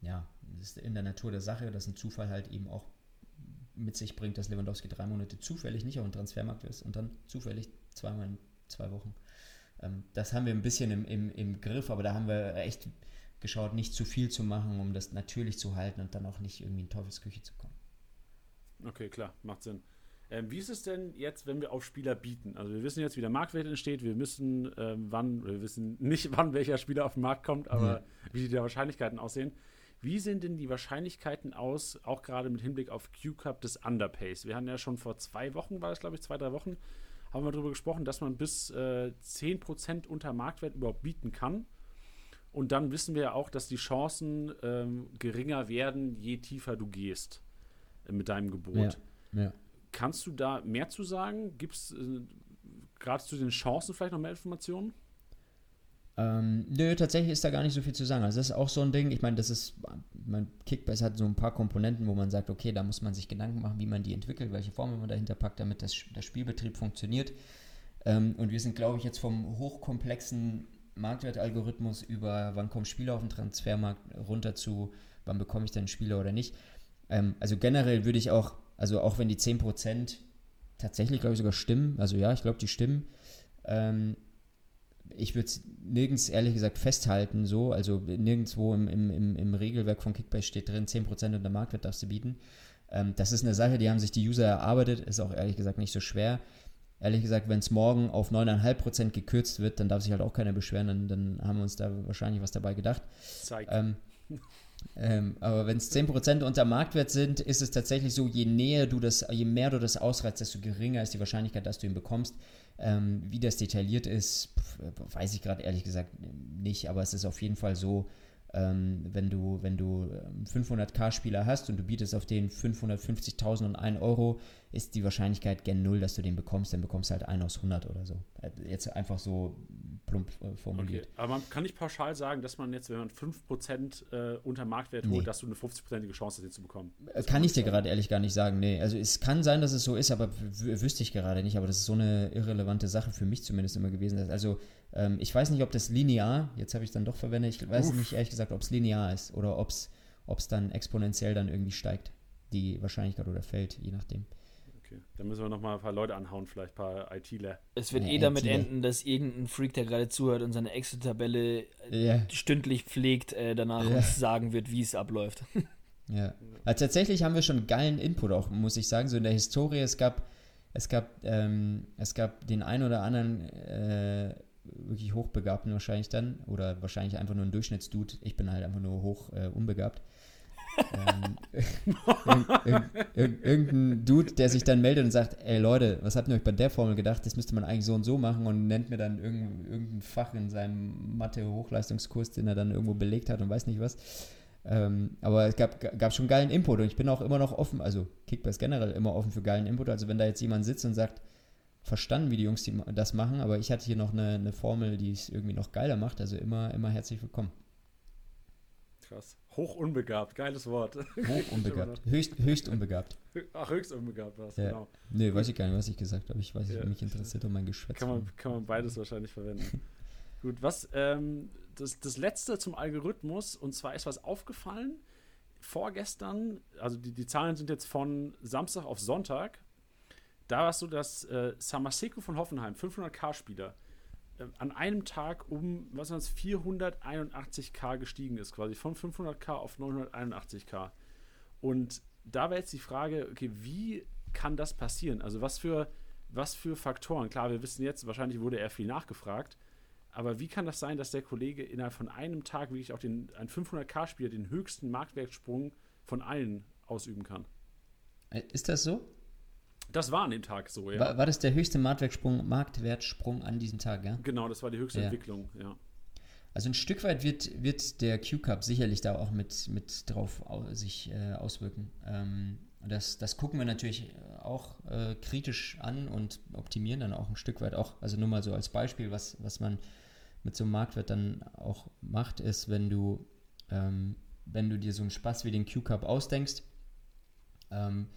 S3: ja, das ist in der Natur der Sache, dass ein Zufall halt eben auch mit sich bringt, dass Lewandowski drei Monate zufällig nicht auf dem Transfermarkt ist und dann zufällig zweimal in zwei Wochen. Ähm, das haben wir ein bisschen im, im, im Griff, aber da haben wir echt geschaut, nicht zu viel zu machen, um das natürlich zu halten und dann auch nicht irgendwie in Teufelsküche zu kommen.
S1: Okay, klar, macht Sinn. Ähm, wie ist es denn jetzt, wenn wir auf Spieler bieten? Also wir wissen jetzt, wie der Marktwert entsteht, wir müssen ähm, wann, wir wissen nicht, wann welcher Spieler auf den Markt kommt, aber mhm. wie die Wahrscheinlichkeiten aussehen. Wie sehen denn die Wahrscheinlichkeiten aus, auch gerade mit Hinblick auf Q-Cup des Underpace? Wir hatten ja schon vor zwei Wochen, war es glaube ich, zwei, drei Wochen, haben wir darüber gesprochen, dass man bis äh, 10% unter Marktwert überhaupt bieten kann. Und dann wissen wir ja auch, dass die Chancen ähm, geringer werden, je tiefer du gehst äh, mit deinem Gebot. Ja, ja. Kannst du da mehr zu sagen? Gibt es äh, gerade zu den Chancen vielleicht noch mehr Informationen?
S3: Ähm, nö, tatsächlich ist da gar nicht so viel zu sagen. Also das ist auch so ein Ding, ich meine, das ist, mein Kickbase hat so ein paar Komponenten, wo man sagt, okay, da muss man sich Gedanken machen, wie man die entwickelt, welche Formel man dahinter packt, damit das, der Spielbetrieb funktioniert. Ähm, und wir sind, glaube ich, jetzt vom hochkomplexen Marktwertalgorithmus über wann kommen Spieler auf den Transfermarkt runter zu, wann bekomme ich denn Spieler oder nicht. Ähm, also generell würde ich auch Also auch wenn die 10% tatsächlich, glaube ich, sogar stimmen, also ja, ich glaube, die stimmen, ähm, ich würde es nirgends ehrlich gesagt festhalten, so, also nirgendwo im, im, im, Regelwerk von Kickbase steht drin, 10% unter Marktwert darfst du bieten. Ähm, das ist eine Sache, die haben sich die User erarbeitet, ist auch ehrlich gesagt nicht so schwer. Ehrlich gesagt, wenn es morgen auf 9,5% gekürzt wird, dann darf sich halt auch keiner beschweren, dann, dann haben wir uns da wahrscheinlich was dabei gedacht. Ähm, ähm, aber wenn es 10% unter Marktwert sind, ist es tatsächlich so, je näher du das, je mehr du das ausreizt, desto geringer ist die Wahrscheinlichkeit, dass du ihn bekommst. Ähm, wie das detailliert ist, weiß ich gerade ehrlich gesagt nicht, aber es ist auf jeden Fall so, ähm, wenn du, wenn du 500k-Spieler ähm, hast und du bietest auf den 550.000 und 1 Euro, ist die Wahrscheinlichkeit gen Null, dass du den bekommst, dann bekommst du halt 1 aus 100 oder so. Äh, jetzt einfach so plump äh, formuliert.
S1: Okay. Aber man kann nicht pauschal sagen, dass man jetzt, wenn man 5% äh, unter Marktwert holt, nee. dass du eine 50%ige Chance hast, den zu bekommen.
S3: Äh, das kann ich dir gerade ehrlich gar nicht sagen. Nee, also es kann sein, dass es so ist, aber wüsste ich gerade nicht. Aber das ist so eine irrelevante Sache für mich zumindest immer gewesen. Also ähm, ich weiß nicht, ob das linear, jetzt habe ich es dann doch verwendet, ich weiß Uff. nicht ehrlich gesagt, ob es linear ist oder ob es dann exponentiell dann irgendwie steigt, die Wahrscheinlichkeit oder fällt, je nachdem.
S1: Okay, dann müssen wir nochmal ein paar Leute anhauen, vielleicht ein paar ITler.
S2: Es wird ja, eh damit ITler. enden, dass irgendein Freak, der gerade zuhört und seine Excel-Tabelle yeah. stündlich pflegt, äh, danach yeah. uns sagen wird, wie es abläuft.
S3: Ja. Also tatsächlich haben wir schon geilen Input auch, muss ich sagen. So in der Historie, es gab, es gab, ähm, es gab den einen oder anderen äh, wirklich Hochbegabten wahrscheinlich dann, oder wahrscheinlich einfach nur ein Durchschnittsdude. Ich bin halt einfach nur hoch äh, unbegabt ähm, irgendein Dude, der sich dann meldet und sagt, ey Leute, was habt ihr euch bei der Formel gedacht? Das müsste man eigentlich so und so machen und nennt mir dann irgendein, irgendein Fach in seinem Mathe-Hochleistungskurs, den er dann irgendwo belegt hat und weiß nicht was. Ähm, aber es gab, gab schon geilen Input und ich bin auch immer noch offen, also Kickbass generell immer offen für geilen Input. Also wenn da jetzt jemand sitzt und sagt, verstanden, wie die Jungs die das machen, aber ich hatte hier noch eine, eine Formel, die es irgendwie noch geiler macht, also immer, immer herzlich willkommen.
S1: Krass. Hoch unbegabt, geiles Wort.
S3: Hoch unbegabt. höchst, höchst unbegabt.
S1: Ach, höchst unbegabt war es,
S3: ja. genau. Nee, weiß ich gar nicht, was ich gesagt habe. Ich weiß nicht, ja. mich interessiert um mein Geschwätz.
S1: Kann man, kann man beides wahrscheinlich verwenden. Gut, was, ähm, das, das letzte zum Algorithmus, und zwar ist was aufgefallen. Vorgestern, also die, die Zahlen sind jetzt von Samstag auf Sonntag. Da war es so, dass äh, Samaseko von Hoffenheim, 500k-Spieler, äh, an einem Tag um, was waren das, 481k gestiegen ist, quasi von 500k auf 981k. Und da wäre jetzt die Frage, okay, wie kann das passieren? Also was für, was für Faktoren? Klar, wir wissen jetzt, wahrscheinlich wurde er viel nachgefragt, aber wie kann das sein, dass der Kollege innerhalb von einem Tag wirklich auch den, ein 500k-Spieler den höchsten Marktwertsprung von allen ausüben kann?
S3: Äh, ist das so?
S1: Das war an dem Tag so, ja.
S3: War, war das der höchste Marktwertsprung, Marktwertsprung an diesem Tag, ja?
S1: Genau, das war die höchste ja. Entwicklung, ja.
S3: Also ein Stück weit wird, wird der Q-Cup sicherlich da auch mit, mit drauf sich äh, auswirken. Ähm, das, das gucken wir natürlich auch äh, kritisch an und optimieren dann auch ein Stück weit auch. Also nur mal so als Beispiel, was, was man mit so einem Marktwert dann auch macht, ist, wenn du, ähm, wenn du dir so einen Spaß wie den Q-Cup ausdenkst, ähm,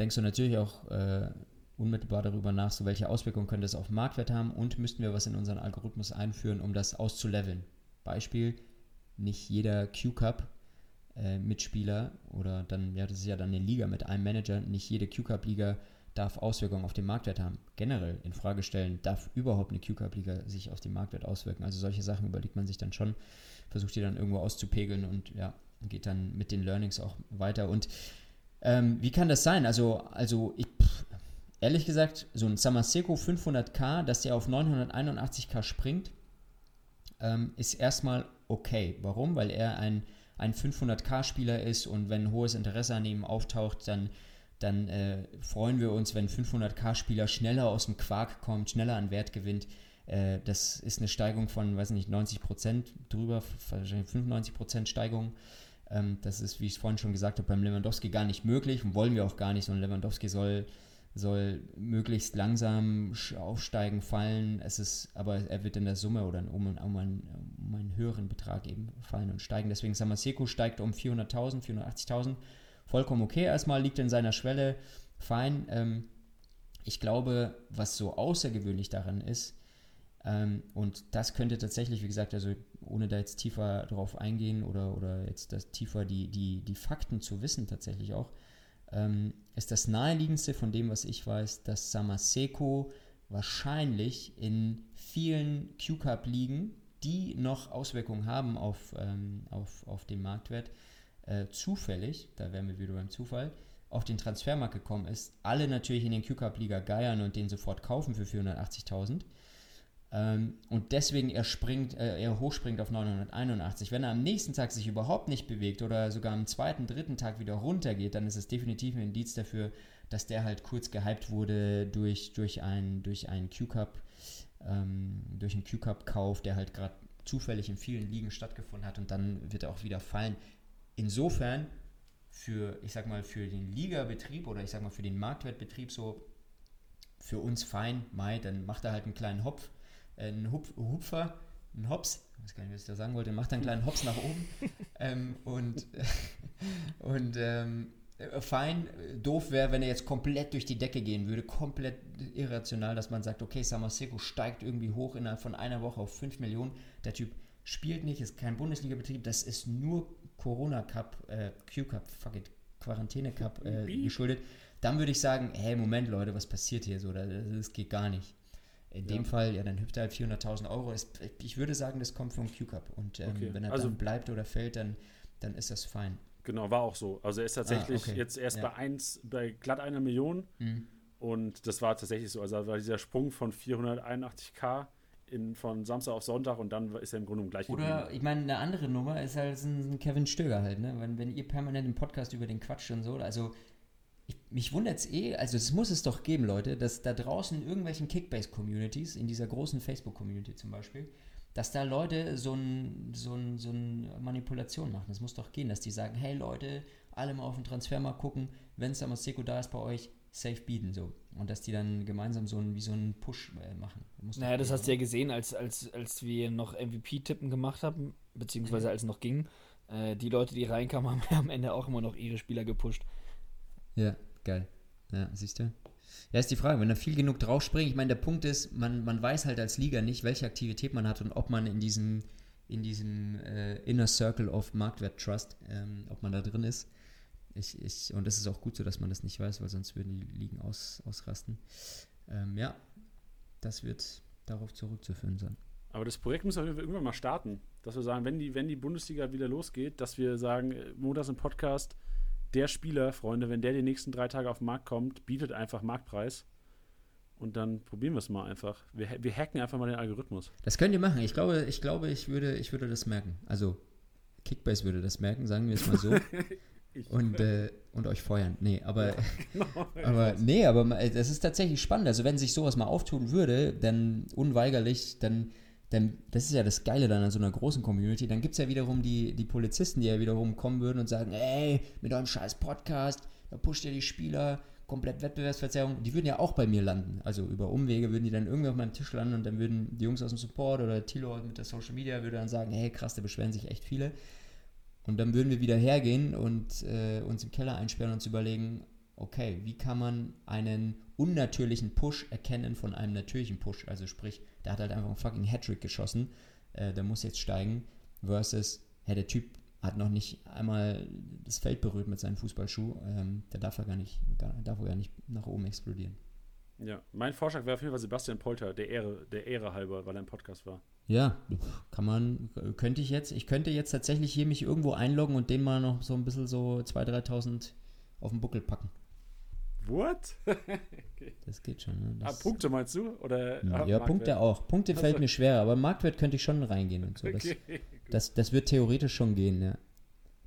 S3: denkst du natürlich auch äh, unmittelbar darüber nach, so welche Auswirkungen könnte es auf Marktwert haben und müssten wir was in unseren Algorithmus einführen, um das auszuleveln. Beispiel, nicht jeder Q-Cup äh, Mitspieler oder dann, ja, das ist ja dann eine Liga mit einem Manager, nicht jede Q-Cup-Liga darf Auswirkungen auf den Marktwert haben. Generell in Frage stellen, darf überhaupt eine Q-Cup-Liga sich auf den Marktwert auswirken? Also solche Sachen überlegt man sich dann schon, versucht die dann irgendwo auszupegeln und ja, geht dann mit den Learnings auch weiter. Und ähm, wie kann das sein? Also, also ich, pff, ehrlich gesagt, so ein Samaseko 500k, dass der auf 981k springt, ähm, ist erstmal okay. Warum? Weil er ein, ein 500k-Spieler ist und wenn hohes Interesse an ihm auftaucht, dann, dann äh, freuen wir uns, wenn 500k-Spieler schneller aus dem Quark kommt, schneller an Wert gewinnt. Äh, das ist eine Steigung von, weiß nicht, 90% drüber, wahrscheinlich 95% Steigung. Ähm, das ist, wie ich es vorhin schon gesagt habe, beim Lewandowski gar nicht möglich und wollen wir auch gar nicht. Ein Lewandowski soll, soll möglichst langsam aufsteigen, fallen. Es ist, aber er wird in der Summe oder um, um, einen, um einen höheren Betrag eben fallen und steigen. Deswegen Samaseko steigt um 400.000, 480.000. Vollkommen okay erstmal, liegt in seiner Schwelle, fein. Ähm, ich glaube, was so außergewöhnlich daran ist, ähm, und das könnte tatsächlich, wie gesagt, also ohne da jetzt tiefer drauf eingehen oder, oder jetzt das tiefer die, die, die Fakten zu wissen tatsächlich auch, ähm, ist das naheliegendste von dem, was ich weiß, dass Samaseko wahrscheinlich in vielen Q-Cup-Ligen, die noch Auswirkungen haben auf, ähm, auf, auf den Marktwert, äh, zufällig, da wären wir wieder beim Zufall, auf den Transfermarkt gekommen ist, alle natürlich in den Q-Cup-Liga geiern und den sofort kaufen für 480.000. Ähm, und deswegen er springt, äh, er hochspringt auf 981. Wenn er am nächsten Tag sich überhaupt nicht bewegt oder sogar am zweiten, dritten Tag wieder runtergeht, dann ist es definitiv ein Indiz dafür, dass der halt kurz gehypt wurde durch, durch einen durch einen Q-Cup, ähm, durch einen Q-Cup-Kauf, der halt gerade zufällig in vielen Ligen stattgefunden hat und dann wird er auch wieder fallen. Insofern für, ich sag mal, für den Ligabetrieb oder ich sag mal für den Marktwertbetrieb so für uns fein, Mai, dann macht er halt einen kleinen Hopf ein Hupf, Hupfer, ein Hops, ich weiß gar nicht, was ich da sagen wollte, macht einen kleinen Hops nach oben ähm, und, und ähm, fein, doof wäre, wenn er jetzt komplett durch die Decke gehen würde, komplett irrational, dass man sagt, okay, Samaseko steigt irgendwie hoch innerhalb von einer Woche auf 5 Millionen, der Typ spielt nicht, ist kein Bundesliga-Betrieb, das ist nur Corona-Cup, äh, Q-Cup, fuck it, Quarantäne-Cup äh, geschuldet, dann würde ich sagen, hey, Moment, Leute, was passiert hier so? Das, das geht gar nicht. In ja. dem Fall, ja, dann hüpft er halt 400.000 Euro. Ich würde sagen, das kommt vom Q-Cup. Und ähm, okay. wenn er also, dann bleibt oder fällt, dann, dann ist das fein.
S1: Genau, war auch so. Also er ist tatsächlich ah, okay. jetzt erst ja. bei 1, bei glatt einer Million. Mhm. Und das war tatsächlich so. Also war dieser Sprung von 481k in, von Samstag auf Sonntag und dann ist er im Grunde gleich
S3: Oder, geblieben. ich meine, eine andere Nummer ist halt ein, ein Kevin Stöger halt, ne? Wenn, wenn ihr permanent im Podcast über den Quatsch und so, also mich wundert es eh, also es muss es doch geben, Leute, dass da draußen in irgendwelchen Kickbase-Communities, in dieser großen Facebook-Community zum Beispiel, dass da Leute so ein, so, ein, so eine Manipulation machen. Es muss doch gehen, dass die sagen, hey Leute, alle mal auf den Transfermarkt gucken, wenn Samaseko da ist bei euch, safe bieten so. Und dass die dann gemeinsam so ein, wie so einen Push äh, machen.
S2: Muss naja, das hast du ja gesehen, als, als, als wir noch MVP-Tippen gemacht haben, beziehungsweise als es noch ging. Äh, die Leute, die reinkamen, haben am Ende auch immer noch ihre Spieler gepusht.
S3: Ja, geil. Ja, siehst du? Ja, ist die Frage, wenn da viel genug drauf springt. Ich meine, der Punkt ist, man, man weiß halt als Liga nicht, welche Aktivität man hat und ob man in diesem, in diesem äh, Inner Circle of Marktwert Trust, ähm, ob man da drin ist. Ich, ich, und das ist auch gut so, dass man das nicht weiß, weil sonst würden die Ligen aus, ausrasten. Ähm, ja, das wird darauf zurückzuführen sein.
S1: Aber das Projekt müssen wir irgendwann mal starten, dass wir sagen, wenn die, wenn die Bundesliga wieder losgeht, dass wir sagen, äh, montags im Podcast, der Spieler, Freunde, wenn der die nächsten drei Tage auf den Markt kommt, bietet einfach Marktpreis. Und dann probieren wir es mal einfach. Wir, wir hacken einfach mal den Algorithmus.
S3: Das könnt ihr machen. Ich glaube, ich glaube, ich würde, ich würde das merken. Also Kickbase würde das merken, sagen wir es mal so. und, äh, und euch feuern. Nee, aber, ja, genau, aber nee, aber das ist tatsächlich spannend. Also wenn sich sowas mal auftun würde, dann unweigerlich, dann denn das ist ja das Geile dann an so einer großen Community. Dann gibt es ja wiederum die, die Polizisten, die ja wiederum kommen würden und sagen, ey, mit eurem scheiß Podcast, da pusht ihr die Spieler, komplett Wettbewerbsverzerrung. Die würden ja auch bei mir landen. Also über Umwege würden die dann irgendwie auf meinem Tisch landen und dann würden die Jungs aus dem Support oder Tilo mit der Social Media würde dann sagen, hey krass, da beschweren sich echt viele. Und dann würden wir wieder hergehen und äh, uns im Keller einsperren und uns überlegen, okay, wie kann man einen unnatürlichen Push erkennen von einem natürlichen Push? Also sprich, der hat halt einfach einen fucking Hattrick geschossen, äh, der muss jetzt steigen, versus, hey, der Typ hat noch nicht einmal das Feld berührt mit seinem Fußballschuh, ähm, der darf ja gar nicht, gar, darf gar nicht nach oben explodieren.
S1: Ja, mein Vorschlag wäre auf jeden Fall Sebastian Polter, der Ehre, der Ehre halber, weil er im Podcast war.
S3: Ja, kann man, könnte ich jetzt, ich könnte jetzt tatsächlich hier mich irgendwo einloggen und den mal noch so ein bisschen so 2.000, 3.000 auf den Buckel packen.
S1: What?
S3: okay. Das geht schon. Ne?
S1: Das ah, Punkte meinst du? Oder,
S3: ja, ja Punkte auch. Punkte also. fällt mir schwer, aber Marktwert könnte ich schon reingehen und so. Das, okay, das, das, wird theoretisch schon gehen, ja.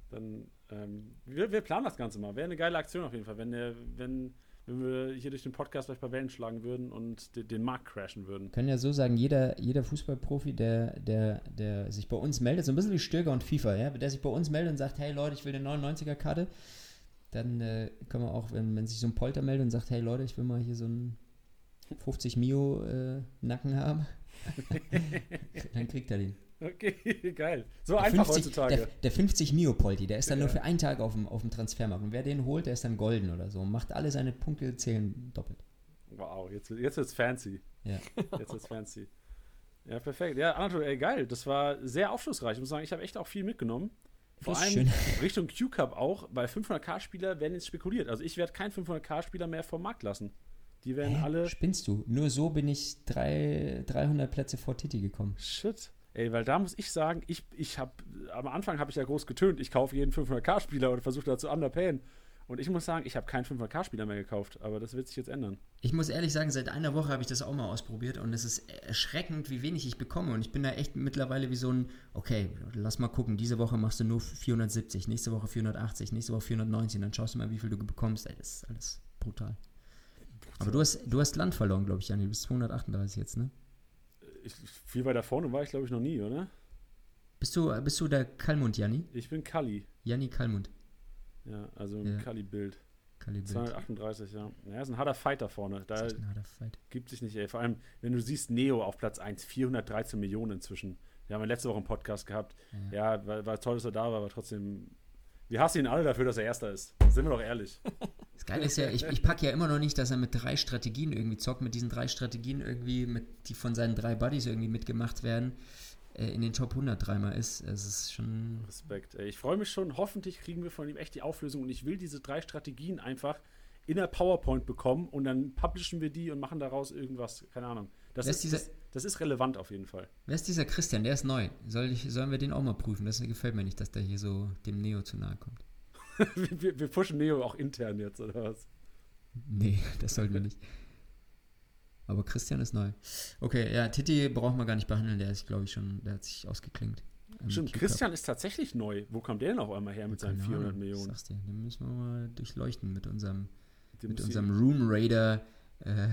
S1: Dann, ähm, wir, wir, planen das Ganze mal. Wäre eine geile Aktion auf jeden Fall, wenn, der, wenn, wenn wir hier durch den Podcast vielleicht bei Wellen schlagen würden und den, den Markt crashen würden.
S3: Können ja so sagen, jeder, jeder Fußballprofi, der, der, der sich bei uns meldet, so ein bisschen wie Stöger und FIFA, ja, der sich bei uns meldet und sagt, hey Leute, ich will eine 99er-Karte, dann äh, können wir auch, wenn, wenn sich so ein Polter meldet und sagt, hey Leute, ich will mal hier so einen 50 Mio äh, Nacken haben, dann kriegt er den.
S1: Okay, geil. So der einfach 50, heutzutage.
S3: Der, der 50 Mio Polti, der ist dann ja. nur für einen Tag auf dem, auf dem Transfermarkt. Und wer den holt, der ist dann golden oder so. Und macht alle seine Punkte zählen doppelt.
S1: Wow, jetzt, jetzt wird's fancy. Ja. Jetzt wird's fancy. Ja, perfekt. Ja, Anatol, ey, geil. Das war sehr aufschlussreich. Ich muss sagen, ich habe echt auch viel mitgenommen. Vor allem schön. Richtung Q-Cup auch, bei 500k-Spieler werden jetzt spekuliert. Also ich werde keinen 500k-Spieler mehr vom Markt lassen. Die werden Hä? alle.
S3: Spinnst du? Nur so bin ich drei, 300 Plätze vor Titi gekommen.
S1: Shit. Ey, weil da muss ich sagen, ich, ich habe am Anfang habe ich ja groß getönt, ich kaufe jeden 500k-Spieler und versuche da zu underpayen. Und ich muss sagen, ich habe keinen 500k-Spieler mehr gekauft, aber das wird sich jetzt ändern.
S3: Ich muss ehrlich sagen, seit einer Woche habe ich das auch mal ausprobiert und es ist erschreckend, wie wenig ich bekomme. Und ich bin da echt mittlerweile wie so ein, okay, lass mal gucken, diese Woche machst du nur 470, nächste Woche 480, nächste Woche 490, dann schaust du mal, wie viel du bekommst. Ey, das ist alles brutal. Aber du hast, du hast Land verloren, glaube ich, Janni. Du bist 238 jetzt, ne?
S1: Ich, viel weiter vorne war ich, glaube ich, noch nie, oder?
S3: Bist du, bist du der Kalmund, Janni?
S1: Ich bin Kalli.
S3: Janni Kalmund.
S1: Ja, also ein ja. Kali-Bild. Kali 238, ja. Ja, ist ein harter Fight da vorne. Da ist ein harter Fight. Gibt sich nicht, ey. Vor allem, wenn du siehst, Neo auf Platz 1, 413 Millionen inzwischen. Wir haben ja letzte Woche einen Podcast gehabt. Ja, ja war, war, toll, dass er da war, aber trotzdem. Wir hassen ihn alle dafür, dass er Erster ist. Sind wir doch ehrlich.
S3: Das Geile ist ja, ich, ich packe ja immer noch nicht, dass er mit drei Strategien irgendwie zockt, mit diesen drei Strategien irgendwie, mit, die von seinen drei Buddies irgendwie mitgemacht werden. Äh, in den Top 100 dreimal ist. Es ist schon.
S1: Respekt. Ich freue mich schon. Hoffentlich kriegen wir von ihm echt die Auflösung und ich will diese drei Strategien einfach in der PowerPoint bekommen und dann publishen wir die und machen daraus irgendwas. Keine Ahnung. Das, ist, dieser, das, das, ist relevant auf jeden Fall.
S3: Wer ist dieser Christian? Der ist neu. Soll ich, sollen wir den auch mal prüfen? Das gefällt mir nicht, dass der hier so dem Neo zu nahe kommt.
S1: wir, wir pushen Neo auch intern jetzt, oder was?
S3: Nee, das sollten wir nicht. Aber Christian ist neu. Okay, ja, Titi braucht man gar nicht behandeln, der ist, glaube ich, schon, der hat sich ausgeklingt.
S1: Stimmt, Christian ist tatsächlich neu. Wo kommt der denn auf einmal her mit seinen 400 Ahnung, Millionen?
S3: Sagst du, den müssen wir mal durchleuchten mit unserem, mit unserem Room Raider, äh,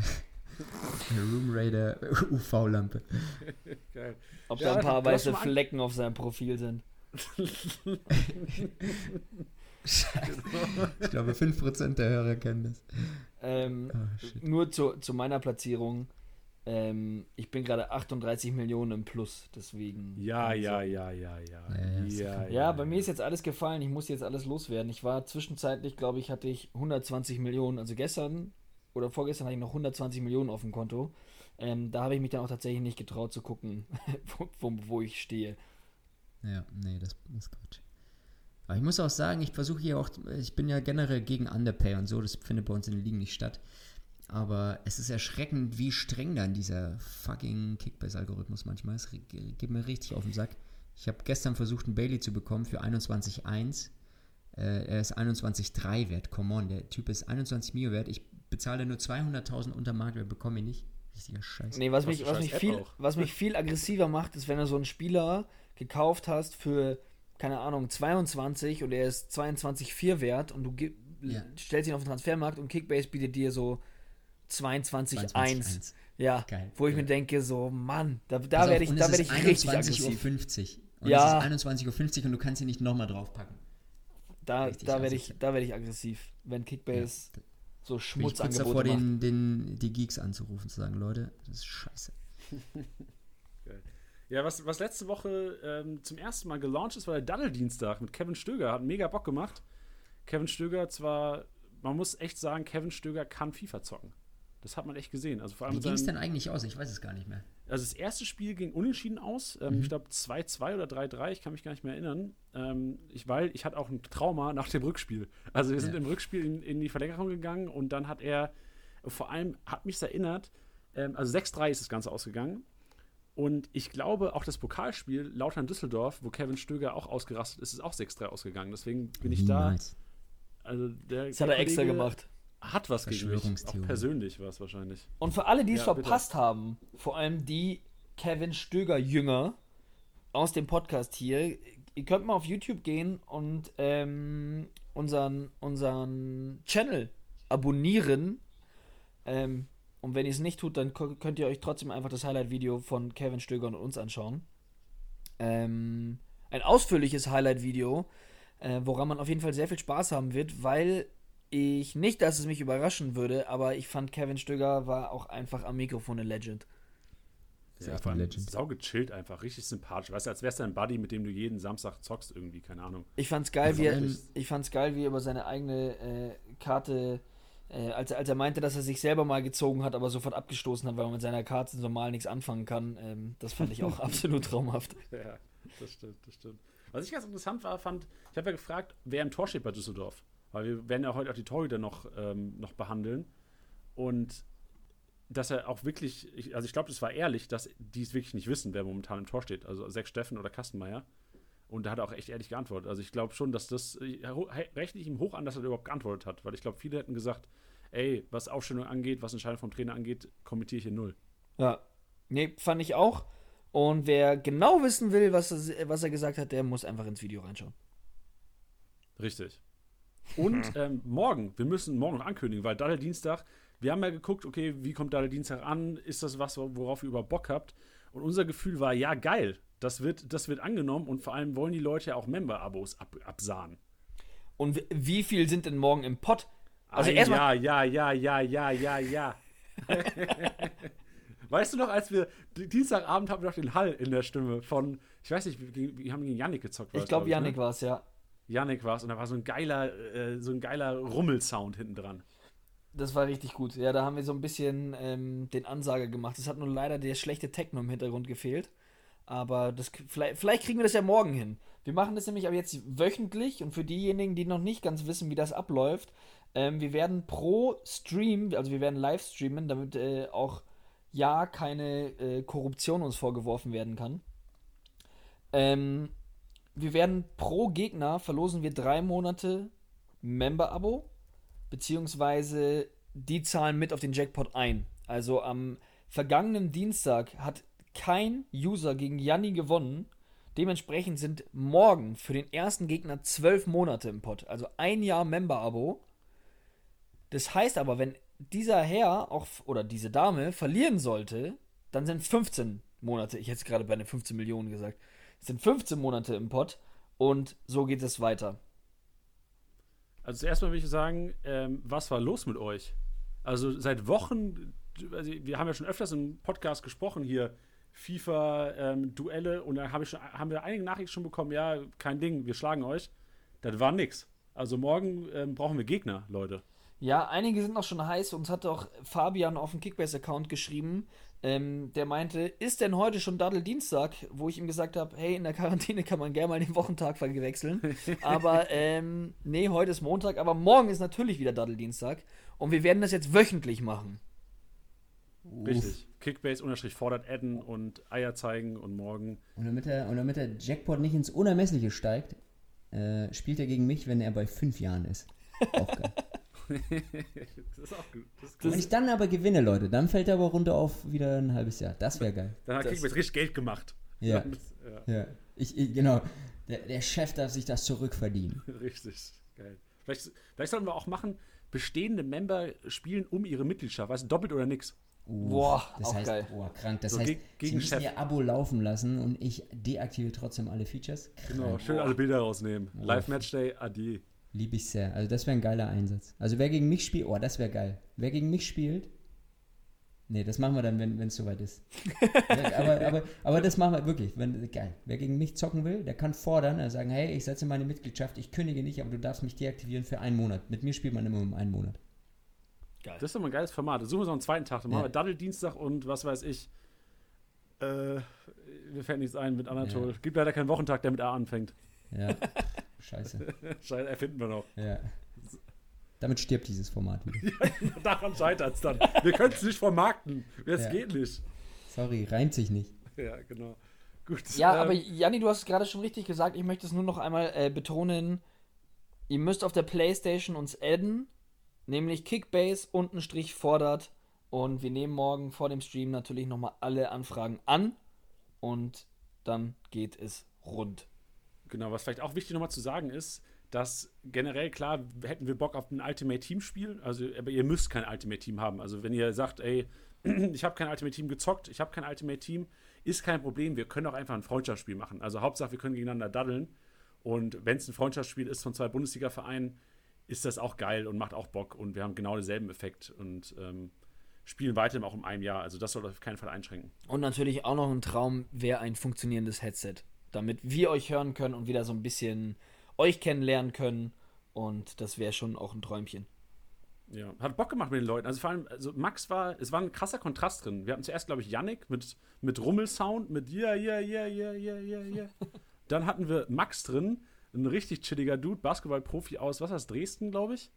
S3: Room Raider UV-Lampe.
S2: Geil. Ob ja, da ein paar weiße Flecken auf seinem Profil sind.
S3: ich glaube, 5% der Hörer kennen das.
S2: Ähm, oh, nur zu, zu meiner Platzierung. Ähm, ich bin gerade 38 Millionen im Plus, deswegen.
S1: Ja, also, ja, ja, ja, ja.
S2: Ja, ja, ja bei mir ist jetzt alles gefallen. Ich muss jetzt alles loswerden. Ich war zwischenzeitlich, glaube ich, hatte ich 120 Millionen. Also gestern oder vorgestern hatte ich noch 120 Millionen auf dem Konto. Ähm, da habe ich mich dann auch tatsächlich nicht getraut zu gucken, wo, wo, wo ich stehe.
S3: Ja, nee, das, das ist Quatsch. Aber ich muss auch sagen, ich versuche hier auch, ich bin ja generell gegen Underpay und so, das findet bei uns in den Ligen nicht statt. Aber es ist erschreckend, wie streng dann dieser fucking Kickbase-Algorithmus manchmal ist. Geht mir richtig auf den Sack. Ich habe gestern versucht, einen Bailey zu bekommen für 21,1. Äh, er ist 21,3 wert. Come on, der Typ ist 21 Mio wert. Ich bezahle nur 200.000 unter Marktwert, bekomme ich nicht. Richtiger Scheiß.
S2: Nee, was, mich, was, mich viel, was mich viel aggressiver macht, ist, wenn du so einen Spieler gekauft hast für keine Ahnung, 22 und er ist 22,4 wert und du ja. stellst ihn auf den Transfermarkt und Kickbase bietet dir so 22,1. 22, ja, Geil. wo ich ja. mir denke, so, Mann, da, da werde ich, da werd ich richtig aggressiv.
S3: 50. Und ja. es ist 21.50 Uhr und du kannst ihn nicht nochmal draufpacken.
S2: Da, da werde ich, werd ich aggressiv, wenn Kickbase ja. so Schmutzangebote
S3: macht. davor, den, den, die Geeks anzurufen, zu sagen, Leute, das ist scheiße.
S1: Ja, was, was letzte Woche ähm, zum ersten Mal gelauncht ist, war der Daddel-Dienstag mit Kevin Stöger. Hat mega Bock gemacht. Kevin Stöger zwar, man muss echt sagen, Kevin Stöger kann FIFA zocken. Das hat man echt gesehen. Also vor allem
S3: Wie ging es denn eigentlich aus? Ich weiß es gar nicht mehr.
S1: Also das erste Spiel ging unentschieden aus. Ähm, mhm. Ich glaube 2-2 oder 3-3, ich kann mich gar nicht mehr erinnern. Ähm, ich, weil ich hatte auch ein Trauma nach dem Rückspiel. Also wir sind ja. im Rückspiel in, in, die Verlängerung gegangen und dann hat er, vor allem hat mich erinnert, ähm, also 6-3 ist das Ganze ausgegangen. Und ich glaube, auch das Pokalspiel Lautern Düsseldorf, wo Kevin Stöger auch ausgerastet ist, ist auch 6-3 ausgegangen. Deswegen bin ich da. Nice.
S2: Also der, das hat er extra gemacht.
S1: Hat was gegen mich. Auch persönlich war es wahrscheinlich.
S2: Und für alle, die es ja, verpasst bitte. haben, vor allem die Kevin Stöger-Jünger aus dem Podcast hier, ihr könnt mal auf YouTube gehen und ähm, unseren, unseren Channel abonnieren. Ähm, und wenn ihr es nicht tut, dann könnt ihr euch trotzdem einfach das Highlight-Video von Kevin Stöger und uns anschauen. Ähm, ein ausführliches Highlight-Video, äh, woran man auf jeden Fall sehr viel Spaß haben wird, weil ich nicht, dass es mich überraschen würde, aber ich fand Kevin Stöger war auch einfach am Mikrofon eine Legend.
S1: Ja, vor allem Legend. sau gechillt einfach, richtig sympathisch. Weißt du, als wärst du ein Buddy, mit dem du jeden Samstag zockst irgendwie, keine Ahnung.
S2: Ich fand's geil, wie er, ich fand's geil, wie er über seine eigene äh, Karte äh, als, als er meinte, dass er sich selber mal gezogen hat, aber sofort abgestoßen hat, weil man mit seiner Karte normal nichts anfangen kann. Ähm, das fand ich auch absolut traumhaft.
S1: Ja, das stimmt, das stimmt. Was ich ganz interessant war, fand, ich habe ja gefragt, wer im Tor steht bei Düsseldorf. Weil wir werden ja heute auch die Torhüter noch, ähm, noch behandeln. Und dass er auch wirklich, ich, also ich glaube, das war ehrlich, dass die es wirklich nicht wissen, wer momentan im Tor steht. Also Sechs Steffen oder Kastenmeier. Und da hat er auch echt ehrlich geantwortet. Also ich glaube schon, dass das, rechne ich ihm hoch an, dass er überhaupt geantwortet hat. Weil ich glaube, viele hätten gesagt, ey, was Aufstellung angeht, was Entscheidung vom Trainer angeht, kommentiere ich hier null.
S2: Ja, nee, fand ich auch. Und wer genau wissen will, was er, was er gesagt hat, der muss einfach ins Video reinschauen.
S1: Richtig. Und ähm, morgen, wir müssen morgen noch ankündigen, weil Daddel Dienstag, wir haben ja geguckt, okay, wie kommt Daddel Dienstag an? Ist das was, worauf ihr überhaupt Bock habt? Und unser Gefühl war, ja, geil, das wird, das wird angenommen und vor allem wollen die Leute ja auch Member-Abos ab, absahen.
S2: Und wie viel sind denn morgen im Pott?
S1: Also erstmal. Ja, ja, ja, ja, ja, ja, ja. weißt du noch, als wir Dienstagabend haben wir noch den Hall in der Stimme von, ich weiß nicht, wir, wir haben gegen Yannick gezockt.
S2: Ich glaube, glaub, Yannick ne? war es, ja.
S1: Yannick war es und da war so ein geiler, äh, so ein geiler Rummelsound hinten dran.
S2: Das war richtig gut. Ja, da haben wir so ein bisschen ähm, den Ansager gemacht. Es hat nur leider der schlechte Techno im Hintergrund gefehlt. Aber das, vielleicht, vielleicht kriegen wir das ja morgen hin. Wir machen das nämlich aber jetzt wöchentlich und für diejenigen, die noch nicht ganz wissen, wie das abläuft, ähm, wir werden pro Stream, also wir werden live streamen, damit äh, auch ja keine äh, Korruption uns vorgeworfen werden kann. Ähm, wir werden pro Gegner verlosen wir drei Monate Member-Abo, beziehungsweise die zahlen mit auf den Jackpot ein. Also am vergangenen Dienstag hat kein User gegen Janni gewonnen. Dementsprechend sind morgen für den ersten Gegner zwölf Monate im Pot. Also ein Jahr Member-Abo. Das heißt aber, wenn dieser Herr auch, oder diese Dame verlieren sollte, dann sind 15 Monate, ich hätte es gerade bei den 15 Millionen gesagt, sind 15 Monate im Pot und so geht es weiter.
S1: Also zuerst mal würde ich sagen, ähm, was war los mit euch? Also seit Wochen, also wir haben ja schon öfters im Podcast gesprochen hier, FIFA-Duelle ähm, und da hab ich schon, haben wir einige Nachrichten schon bekommen, ja, kein Ding, wir schlagen euch. Das war nix. Also morgen ähm, brauchen wir Gegner, Leute.
S2: Ja, einige sind auch schon heiß. Uns hat auch Fabian auf dem Kickbase-Account geschrieben. Ähm, der meinte, ist denn heute schon Daddel-Dienstag? Wo ich ihm gesagt habe, hey, in der Quarantäne kann man gerne mal den Wochentag verwechseln. aber ähm, nee, heute ist Montag, aber morgen ist natürlich wieder Daddel-Dienstag. Und wir werden das jetzt wöchentlich machen.
S1: Richtig. Kickbase unterstrich fordert adden und Eier zeigen und morgen.
S3: Und damit der, und damit der Jackpot nicht ins Unermessliche steigt, äh, spielt er gegen mich, wenn er bei fünf Jahren ist. Auch geil. das ist auch gut. Ist Wenn ich dann aber gewinne, Leute, dann fällt er aber runter auf wieder ein halbes Jahr. Das wäre geil.
S1: Dann hat Kickbase richtig Geld gemacht.
S3: Ja. ja. ja. Ich, ich, genau. Der, der, Chef darf sich das zurückverdienen.
S1: Richtig. Geil. Vielleicht, vielleicht sollten wir auch machen, bestehende Member spielen um ihre Mitgliedschaft. Weißt du, doppelt oder nix.
S3: boah, das auch heißt, geil. Boah, krank. Das so, heißt, gegen sie müssen Chef. ihr Abo laufen lassen und ich deaktiviere trotzdem alle Features.
S1: Krank. Genau, schön boah. alle Bilder rausnehmen. Live Matchday, adieu.
S3: Liebe ich sehr. Also das wäre ein geiler Einsatz. Also wer gegen mich spielt, oh, das wäre geil. Wer gegen mich spielt, nee, das machen wir dann, wenn es soweit ist. ja, aber, aber, aber das machen wir wirklich. Wenn, geil. Wer gegen mich zocken will, der kann fordern, also sagen, hey, ich setze meine Mitgliedschaft, ich kündige nicht, aber du darfst mich deaktivieren für einen Monat. Mit mir spielt man immer um einen Monat.
S1: Geil. Das ist doch mal ein geiles Format. Suchen wir so einen zweiten Tag. Dann machen wir Daddel-Dienstag und was weiß ich. Äh, mir fällt nichts ein mit Anatol. Ja. Gibt leider keinen Wochentag, der mit A anfängt.
S3: Ja. Scheiße.
S1: Scheiße, erfinden wir noch.
S3: Ja. Damit stirbt dieses Format wieder.
S1: ja, daran scheitert es dann. Wir können es nicht vermarkten. Es ja. geht nicht.
S3: Sorry, reimt sich nicht.
S1: Ja, genau. Gut.
S2: Ja, ähm, aber Janni, du hast es gerade schon richtig gesagt. Ich möchte es nur noch einmal äh, betonen. Ihr müsst auf der Playstation uns adden, nämlich Kickbase unten Strich fordert. Und wir nehmen morgen vor dem Stream natürlich nochmal alle Anfragen an. Und dann geht es rund.
S1: Genau, was vielleicht auch wichtig nochmal zu sagen ist, dass generell klar hätten wir Bock auf ein Ultimate Team Spiel, also aber ihr müsst kein Ultimate Team haben. Also wenn ihr sagt, ey, ich habe kein Ultimate Team gezockt, ich habe kein Ultimate Team, ist kein Problem. Wir können auch einfach ein Freundschaftsspiel machen. Also Hauptsache, wir können gegeneinander daddeln. Und wenn es ein Freundschaftsspiel ist von zwei Bundesliga-Vereinen, ist das auch geil und macht auch Bock. Und wir haben genau denselben Effekt und ähm, spielen weiterhin auch in einem Jahr. Also das soll auf keinen Fall einschränken.
S2: Und natürlich auch noch ein Traum wäre ein funktionierendes Headset damit wir euch hören können und wieder so ein bisschen euch kennenlernen können. Und das wäre schon auch ein Träumchen.
S1: Ja, hat Bock gemacht mit den Leuten. Also vor allem, also Max war, es war ein krasser Kontrast drin. Wir hatten zuerst, glaube ich, Yannick mit, mit Rummelsound, mit ja, ja, ja, ja, ja, ja, ja. Dann hatten wir Max drin, ein richtig chilliger Dude, Basketballprofi aus, was heißt Dresden, glaube ich.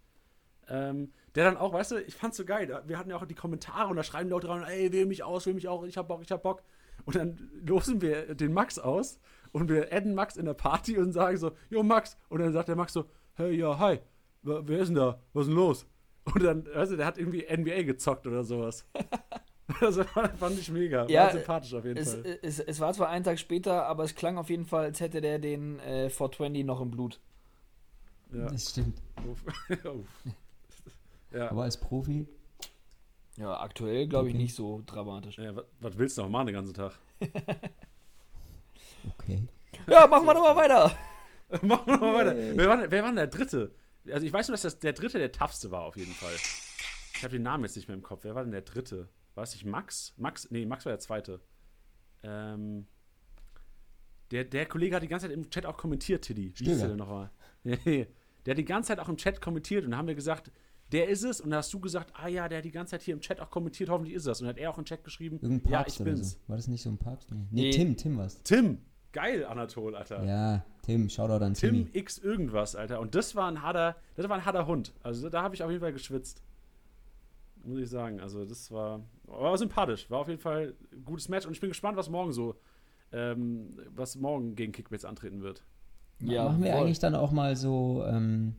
S1: Ähm, der dann auch, weißt du, ich fand's so geil. Wir hatten ja auch die Kommentare und da schreiben Leute dran, ey, wähl mich aus, wähl mich auch, ich hab Bock, ich hab Bock. Und dann losen wir den Max aus und wir adden Max in der Party und sagen so, jo Max. Und dann sagt der Max so, hey, ja, hi, wer ist denn da? Was ist denn los? Und dann, weißt du, der hat irgendwie NBA gezockt oder sowas. das fand ich mega.
S2: Ja, war sympathisch auf jeden es, Fall. Es, es, war zwar einen Tag später, aber es klang auf jeden Fall, als hätte der den äh, 420 noch im Blut.
S3: Ja. Das stimmt. ja. Aber als Profi?
S2: Ja, aktuell glaube ich nicht so dramatisch.
S1: Ja, was, was willst du noch machen den ganzen Tag?
S3: Okay.
S2: Ja, machen wir doch mal weiter.
S1: machen wir mal weiter. Wer war, wer war denn der Dritte? Also ich weiß nur, dass das der Dritte der toughste war auf jeden Fall. Ich habe den Namen jetzt nicht mehr im Kopf. Wer war denn der Dritte? War es nicht Max? Max? Nee, Max war der Zweite. Ähm, der, der Kollege hat die ganze Zeit im Chat auch kommentiert, Tiddy. Wie hieß der denn nochmal? der hat die ganze Zeit auch im Chat kommentiert und dann haben wir gesagt, der ist es. Und dann hast du gesagt, ah ja, der hat die ganze Zeit hier im Chat auch kommentiert, hoffentlich ist das. Und dann hat er auch im Chat geschrieben,
S3: Irgendein Papst ja, ich bin's. So. War das nicht so ein Papst? Nee, nee, nee. Tim, Tim was.
S1: Tim, Geil, Anatol, Alter.
S3: Ja, Tim, Shoutout an
S1: Tim. Tim X irgendwas, Alter. Und das war ein harter, das war ein harter Hund. Also da habe ich auf jeden Fall geschwitzt. Muss ich sagen. Also das war, war sympathisch. War auf jeden Fall ein gutes Match. Und ich bin gespannt, was morgen so, ähm, was morgen gegen Kickbaits antreten wird.
S3: Ja, machen wir voll. eigentlich dann auch mal so, ähm,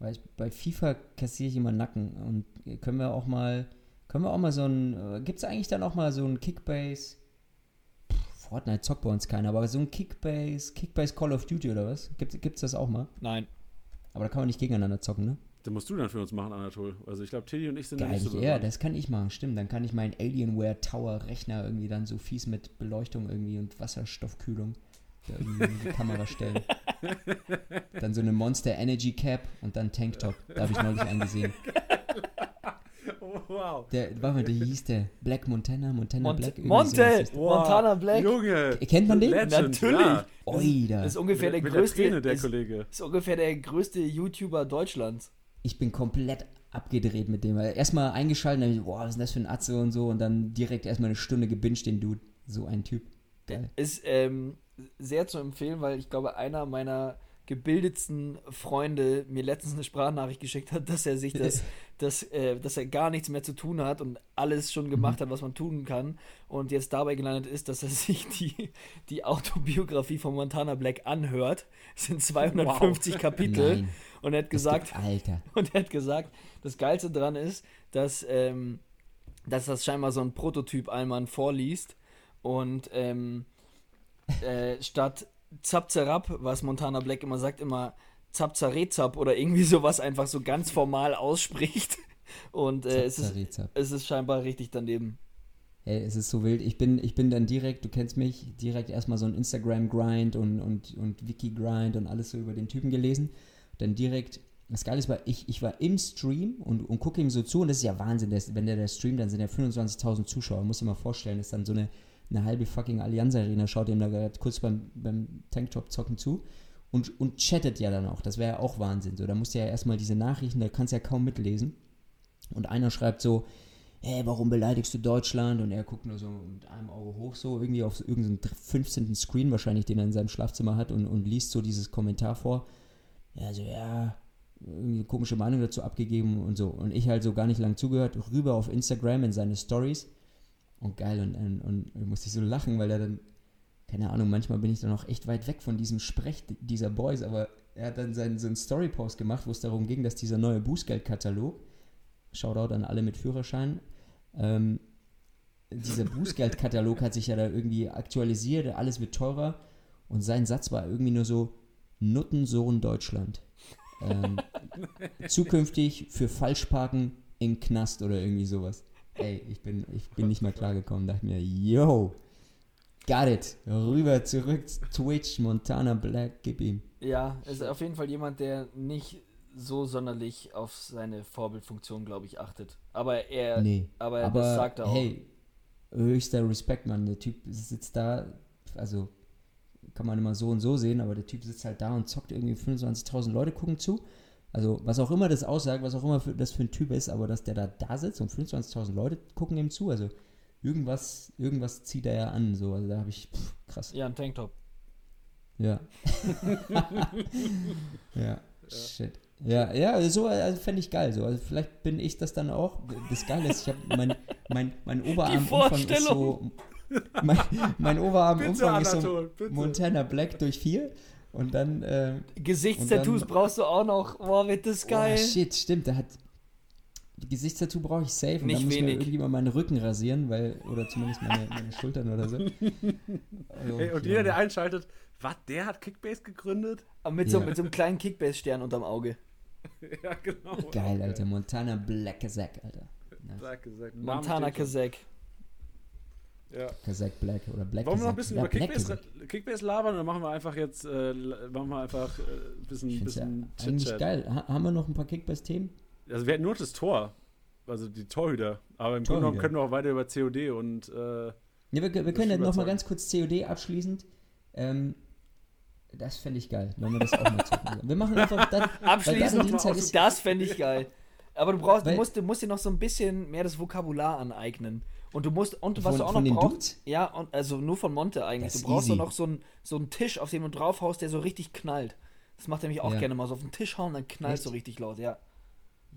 S3: weil ich, bei FIFA kassiere ich immer Nacken und können wir auch mal, können wir auch mal so ein, äh, gibt es eigentlich dann auch mal so ein Kickbase Fortnite zockt bei uns keiner, aber so ein Kickbase, Kickbase Call of Duty oder was? Gibt es das auch mal?
S2: Nein.
S3: Aber da kann man nicht gegeneinander zocken, ne?
S1: Das musst du dann für uns machen, Anatol. Also ich glaube, Teddy und ich sind
S3: Geil, nicht so Ja, das kann ich machen, stimmt. Dann kann ich meinen Alienware Tower Rechner irgendwie dann so fies mit Beleuchtung irgendwie und Wasserstoffkühlung da irgendwie in die Kamera stellen. dann so eine Monster Energy Cap und dann Tanktop. Da habe ich neulich einen gesehen. Wow. Der, warte mal, der hieß der Black Montana, Montana
S2: Mont
S3: Black.
S2: Monte, wow. Montana Black.
S1: Junge.
S3: Kennt man den?
S2: Legend, Natürlich. Ja.
S3: Oida.
S2: Das ist ungefähr der, der größte.
S1: Der, der ist, Kollege.
S2: ist ungefähr der größte YouTuber Deutschlands.
S3: Ich bin komplett abgedreht mit dem. Erstmal eingeschaltet, dann ich, boah, was ist denn das für ein Atze und so und dann direkt erstmal eine Stunde gebinged den Dude. So ein Typ.
S2: Geil. Ist ähm, sehr zu empfehlen, weil ich glaube, einer meiner gebildetsten Freunde mir letztens eine Sprachnachricht geschickt hat, dass er sich das, das äh, dass er gar nichts mehr zu tun hat und alles schon gemacht mhm. hat, was man tun kann und jetzt dabei gelandet ist, dass er sich die, die Autobiografie von Montana Black anhört. Es sind 250 wow. Kapitel Nein. und er hat gesagt,
S3: Alter.
S2: und er hat gesagt, das Geilste dran ist, dass, ähm, dass das scheinbar so ein Prototyp Allmann vorliest und ähm, äh, statt Zap Zerab, was Montana Black immer sagt, immer Zap Zarezap oder irgendwie sowas einfach so ganz formal ausspricht. Und äh, es, ist, es ist scheinbar richtig daneben.
S3: Ey, es ist so wild. Ich bin, ich bin dann direkt, du kennst mich, direkt erstmal so ein Instagram-Grind und, und, und Wiki-Grind und alles so über den Typen gelesen. Dann direkt, das Geile ist, ich, ich war im Stream und, und gucke ihm so zu und das ist ja Wahnsinn, dass, wenn der, der streamt, dann sind ja 25.000 Zuschauer. Muss dir mal vorstellen, das ist dann so eine eine halbe fucking Allianz Arena, schaut ihm da gerade kurz beim, beim Tanktop zocken zu und, und chattet ja dann auch. Das wäre ja auch Wahnsinn. So, da musst du ja erstmal diese Nachrichten, da kannst du ja kaum mitlesen. Und einer schreibt so, hey, warum beleidigst du Deutschland? Und er guckt nur so mit einem Auge hoch, so irgendwie auf irgendeinen 15. Screen wahrscheinlich, den er in seinem Schlafzimmer hat und, und liest so dieses Kommentar vor. Ja, so, ja, irgendwie eine komische Meinung dazu abgegeben und so. Und ich halt so gar nicht lang zugehört, rüber auf Instagram in seine Stories und geil, und, und, und, musste ich so lachen, weil er dann, keine Ahnung, manchmal bin ich dann auch echt weit weg von diesem Sprech dieser Boys, aber er hat dann seinen, so einen Story-Post gemacht, wo es darum ging, dass dieser neue Bußgeldkatalog, Shoutout an alle mit Führerschein, ähm, dieser Bußgeldkatalog hat sich ja da irgendwie aktualisiert, alles wird teurer und sein Satz war irgendwie nur so, Nuttensohn Deutschland. Ähm, zukünftig für Falschparken im Knast oder irgendwie sowas. Ey, ich bin, ich bin nicht mal klargekommen. Dachte mir, yo, got it. Rüber, zurück, Twitch, Montana Black, gib ihm.
S2: Ja, ist auf jeden Fall jemand, der nicht so sonderlich auf seine Vorbildfunktion, glaube ich, achtet. Aber er,
S3: nee,
S2: aber, aber das sagt er auch.
S3: Hey, höchster Respekt, Mann. Der Typ sitzt da, also kann man immer so und so sehen, aber der Typ sitzt halt da und zockt irgendwie 25.000 Leute gucken zu also, was auch immer das aussagt, was auch immer für, das für ein Typ ist, aber dass der da, da sitzt und 25.000 Leute gucken ihm zu, also irgendwas, irgendwas zieht er ja an, so, also da habe ich, pff, krass.
S2: Ja, ein Tanktop.
S3: Ja. ja. Shit. Ja, ja, so also fände ich geil. So. Also vielleicht bin ich das dann auch. Das Geile ist, ich habe mein, mein, mein Oberarmumfang ist so. Mein, mein Oberarmumfang ist so Montana Black durch vier. Und dann. Äh,
S2: Gesichtstattoos brauchst du auch noch. Boah, wird das geil.
S3: Oh, shit, stimmt. Da hat. Gesichtstattoo brauche ich safe. Und Nicht dann muss wenig. mir irgendjemand meinen Rücken rasieren, weil. Oder zumindest meine, meine Schultern oder so.
S1: Also, Ey, und ja. jeder, der einschaltet, was, der hat Kickbase gegründet?
S2: Aber mit, so, mit so einem kleinen Kickbase-Stern unterm Auge.
S1: ja, genau.
S3: Geil, Alter. Montana Black Kazak, Alter.
S1: Nice. Black Kazak.
S2: Montana Kazak.
S3: Ja. Kazak Black oder Black
S1: Wollen wir noch ein bisschen ja, über Kickbase, Kickbase, labern oder machen wir einfach jetzt äh, machen wir einfach äh, ein bisschen, bisschen
S3: ja Eigentlich geil. Ha haben wir noch ein paar Kickbase-Themen?
S1: Also wir hätten nur das Tor. Also die Torhüter. Aber im Grunde genommen können wir auch weiter über COD und äh,
S3: ja, wir, wir können ja noch mal ganz kurz COD abschließend. Ähm, das fände ich geil, wenn wir das auch mal zocken. Wir machen einfach
S2: dann. Abschließend noch mal das fände ich geil. Aber du brauchst, du musst, du musst dir noch so ein bisschen mehr das Vokabular aneignen. Und du musst, und was von, du auch noch brauchst, Dudes? ja, und, also nur von Monte eigentlich. du brauchst doch noch so einen so einen Tisch, auf dem du draufhaust, der so richtig knallt. Das macht er mich auch ja. gerne mal so auf den Tisch hauen, dann knallt Echt? so richtig laut, ja.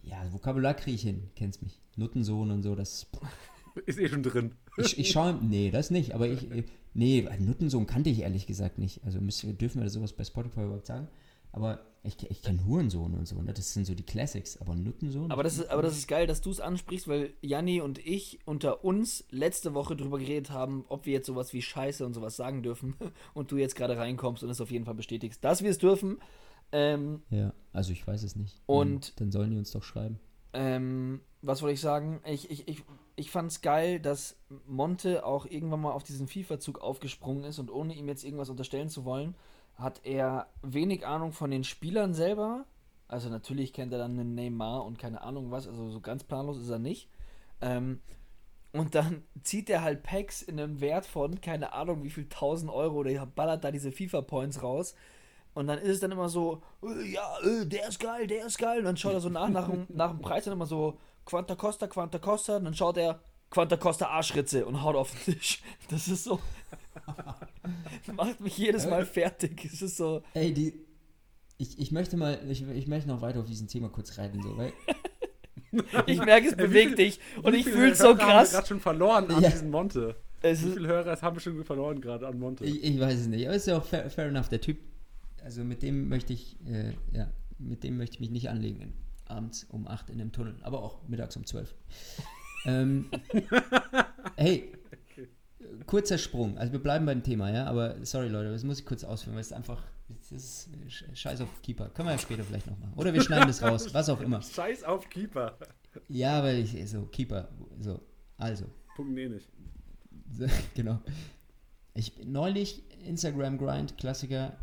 S3: Ja, Vokabular kriege ich hin, kennst mich. Nuttensohn und so, das.
S1: Ist eh schon drin.
S3: Ich, ich schaue, nee, das nicht, aber ich, nee, Nuttensohn kannte ich ehrlich gesagt nicht. Also müssen, dürfen wir sowas bei Spotify überhaupt sagen? Aber ich, ich kenne Hurensohn und so, ne? das sind so die Classics, aber Nuttensohn.
S2: Aber das ist, aber das ist geil, dass du es ansprichst, weil Janni und ich unter uns letzte Woche drüber geredet haben, ob wir jetzt sowas wie Scheiße und sowas sagen dürfen und du jetzt gerade reinkommst und es auf jeden Fall bestätigst, dass wir es dürfen. Ähm,
S3: ja, also ich weiß es nicht.
S2: Und
S3: dann sollen die uns doch schreiben.
S2: Ähm, was wollte ich sagen? Ich, ich, ich, ich fand es geil, dass Monte auch irgendwann mal auf diesen FIFA-Zug aufgesprungen ist und ohne ihm jetzt irgendwas unterstellen zu wollen, hat er wenig Ahnung von den Spielern selber. Also natürlich kennt er dann einen Neymar und keine Ahnung was, also so ganz planlos ist er nicht. Ähm, und dann zieht er halt Packs in einem Wert von, keine Ahnung, wie viel 1000 Euro, der ballert da diese FIFA-Points raus. Und dann ist es dann immer so, äh, ja, äh, der ist geil, der ist geil. Und dann schaut er so nach, nach, nach dem Preis dann immer so, Quanta Costa, Quanta Costa. Und dann schaut er, Quanta Costa Arschritze und haut auf den Tisch. Das ist so. macht mich jedes Mal fertig. Es ist so.
S3: Ey, die. Ich, ich möchte mal, ich, ich möchte noch weiter auf diesen Thema kurz reiten, so, weil.
S2: ich merke, es bewegt dich und ich fühle es so krass.
S1: Ich gerade schon verloren an ja. diesen Monte. Es Wie viele Hörer haben wir schon verloren gerade an Monte?
S3: Ich, ich, weiß es nicht, aber ist ja auch fair, fair, enough. Der Typ, also mit dem möchte ich, äh, ja, mit dem möchte ich mich nicht anlegen. Abends um 8 in dem Tunnel, aber auch mittags um 12. ähm, hey, kurzer Sprung. Also wir bleiben beim Thema, ja, aber sorry Leute, das muss ich kurz ausführen, weil es einfach, das ist Scheiß auf Keeper. Können wir ja später vielleicht noch machen. Oder wir schneiden das raus, was auch immer.
S1: Scheiß auf Keeper.
S3: Ja, weil ich, so, Keeper, so, also.
S1: Punkt eh nicht.
S3: So, genau. Ich neulich Instagram Grind, Klassiker,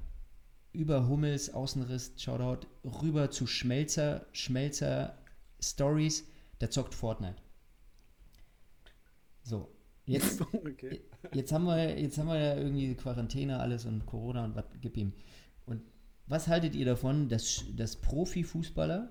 S3: über Hummels, Außenriss, Shoutout, rüber zu Schmelzer, Schmelzer Stories, der zockt Fortnite. So, Jetzt, okay. jetzt, haben wir, jetzt haben wir ja irgendwie Quarantäne, alles und Corona und was, gib ihm. Und was haltet ihr davon, dass, dass Profifußballer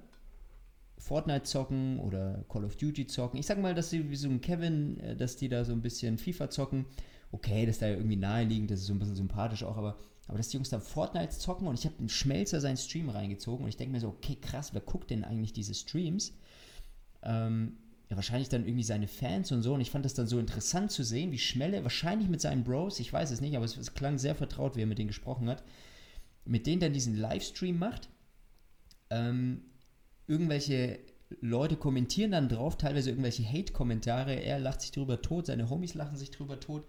S3: Fortnite zocken oder Call of Duty zocken? Ich sag mal, dass sie wie so ein Kevin, äh, dass die da so ein bisschen FIFA zocken. Okay, das ist da ja irgendwie naheliegend, das ist so ein bisschen sympathisch auch, aber, aber dass die Jungs da Fortnite zocken und ich habe einen Schmelzer seinen Stream reingezogen und ich denke mir so, okay, krass, wer guckt denn eigentlich diese Streams? Ähm, wahrscheinlich dann irgendwie seine Fans und so. Und ich fand das dann so interessant zu sehen, wie Schmelle, wahrscheinlich mit seinen Bros, ich weiß es nicht, aber es, es klang sehr vertraut, wie er mit denen gesprochen hat, mit denen dann diesen Livestream macht. Ähm, irgendwelche Leute kommentieren dann drauf, teilweise irgendwelche Hate-Kommentare. Er lacht sich drüber tot, seine Homies lachen sich drüber tot.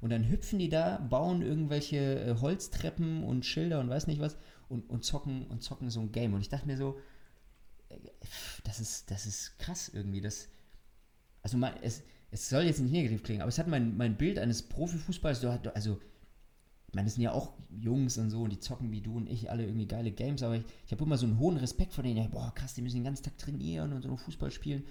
S3: Und dann hüpfen die da, bauen irgendwelche äh, Holztreppen und Schilder und weiß nicht was und, und zocken und zocken so ein Game. Und ich dachte mir so, äh, das ist, das ist krass irgendwie. Das, also mein, es, es soll jetzt nicht negativ klingen, aber es hat mein, mein Bild eines Profifußballs, also, ich meine, das sind ja auch Jungs und so, und die zocken wie du und ich alle irgendwie geile Games, aber ich, ich habe immer so einen hohen Respekt vor denen, ja, boah, krass, die müssen den ganzen Tag trainieren und so Fußball spielen.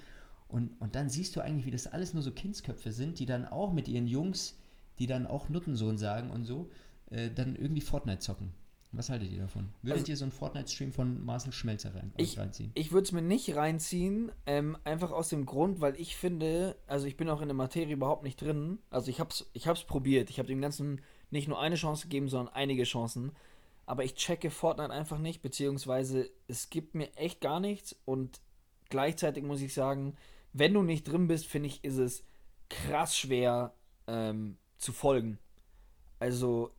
S3: Und, und dann siehst du eigentlich, wie das alles nur so Kindsköpfe sind, die dann auch mit ihren Jungs, die dann auch Nuttensohn sagen und so, äh, dann irgendwie Fortnite zocken. Was haltet ihr davon? Würdet also, ihr so einen Fortnite-Stream von Marcel Schmelzer rein,
S2: ich, reinziehen? Ich würde es mir nicht reinziehen, ähm, einfach aus dem Grund, weil ich finde, also ich bin auch in der Materie überhaupt nicht drin. Also ich habe es ich hab's probiert. Ich habe dem ganzen, nicht nur eine Chance gegeben, sondern einige Chancen. Aber ich checke Fortnite einfach nicht, beziehungsweise es gibt mir echt gar nichts. Und gleichzeitig muss ich sagen, wenn du nicht drin bist, finde ich, ist es krass schwer ähm, zu folgen. Also,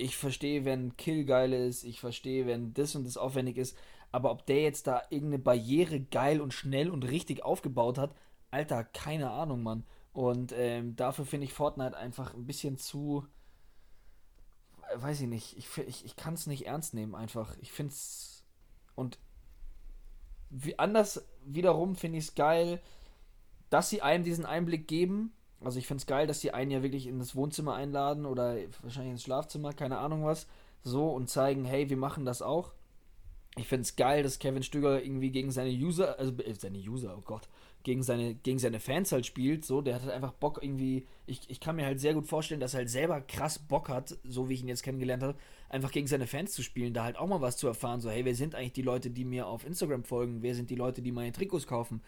S2: ich verstehe, wenn Kill geil ist, ich verstehe, wenn das und das aufwendig ist, aber ob der jetzt da irgendeine Barriere geil und schnell und richtig aufgebaut hat, Alter, keine Ahnung, Mann. Und ähm, dafür finde ich Fortnite einfach ein bisschen zu. Weiß ich nicht. Ich, ich, ich kann es nicht ernst nehmen, einfach. Ich finde es. Und wie, anders wiederum finde ich es geil, dass sie einem diesen Einblick geben. Also ich finde es geil, dass sie einen ja wirklich in das Wohnzimmer einladen oder wahrscheinlich ins Schlafzimmer, keine Ahnung was. So und zeigen, hey, wir machen das auch. Ich finde es geil, dass Kevin Stöger irgendwie gegen seine User, also äh, seine User, oh Gott, gegen seine, gegen seine Fans halt spielt. So, der hat halt einfach Bock irgendwie. Ich, ich kann mir halt sehr gut vorstellen, dass er halt selber krass Bock hat, so wie ich ihn jetzt kennengelernt habe, einfach gegen seine Fans zu spielen, da halt auch mal was zu erfahren. So, hey, wer sind eigentlich die Leute, die mir auf Instagram folgen? Wer sind die Leute, die meine Trikots kaufen?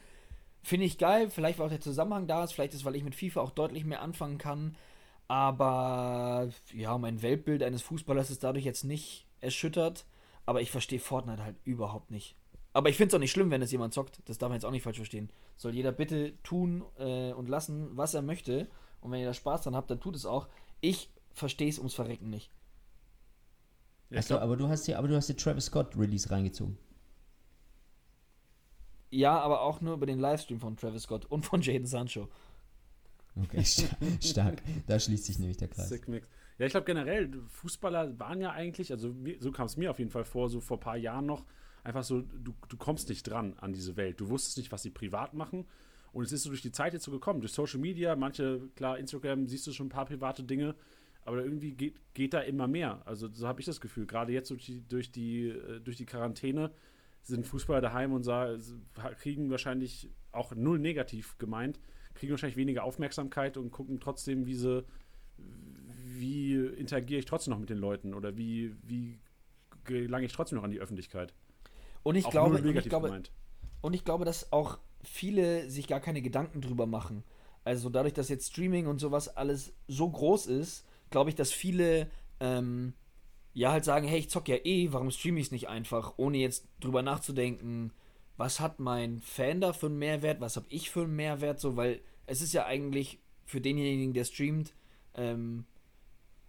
S2: Finde ich geil. Vielleicht, weil auch der Zusammenhang da ist. Vielleicht ist, weil ich mit FIFA auch deutlich mehr anfangen kann. Aber ja, mein Weltbild eines Fußballers ist dadurch jetzt nicht erschüttert. Aber ich verstehe Fortnite halt überhaupt nicht. Aber ich finde es auch nicht schlimm, wenn es jemand zockt. Das darf man jetzt auch nicht falsch verstehen. Soll jeder bitte tun äh, und lassen, was er möchte. Und wenn ihr da Spaß dran habt, dann tut es auch. Ich verstehe es ums Verrecken nicht.
S3: Achso, aber du hast hier, aber du hast hier Travis Scott Release reingezogen.
S2: Ja, aber auch nur über den Livestream von Travis Scott und von Jaden Sancho.
S3: Okay, stark. Da schließt sich nämlich der Kreis. Sick Mix.
S1: Ja, ich glaube generell, Fußballer waren ja eigentlich, also so kam es mir auf jeden Fall vor, so vor ein paar Jahren noch, einfach so, du, du kommst nicht dran an diese Welt. Du wusstest nicht, was sie privat machen. Und es ist so durch die Zeit jetzt so gekommen, durch Social Media, manche, klar, Instagram siehst du schon ein paar private Dinge, aber irgendwie geht, geht da immer mehr. Also so habe ich das Gefühl. Gerade jetzt durch die, durch die, äh, durch die Quarantäne sind Fußballer daheim und kriegen wahrscheinlich auch null negativ gemeint, kriegen wahrscheinlich weniger Aufmerksamkeit und gucken trotzdem, wie sie, wie interagiere ich trotzdem noch mit den Leuten oder wie, wie gelange ich trotzdem noch an die Öffentlichkeit.
S2: Und ich, glaube, und ich glaube, und ich glaube, dass auch viele sich gar keine Gedanken drüber machen. Also dadurch, dass jetzt Streaming und sowas alles so groß ist, glaube ich, dass viele ähm, ja halt sagen, hey, ich zock ja eh, warum streame ich es nicht einfach, ohne jetzt drüber nachzudenken, was hat mein Fan da für einen Mehrwert, was habe ich für einen Mehrwert, so, weil es ist ja eigentlich für denjenigen, der streamt, ähm,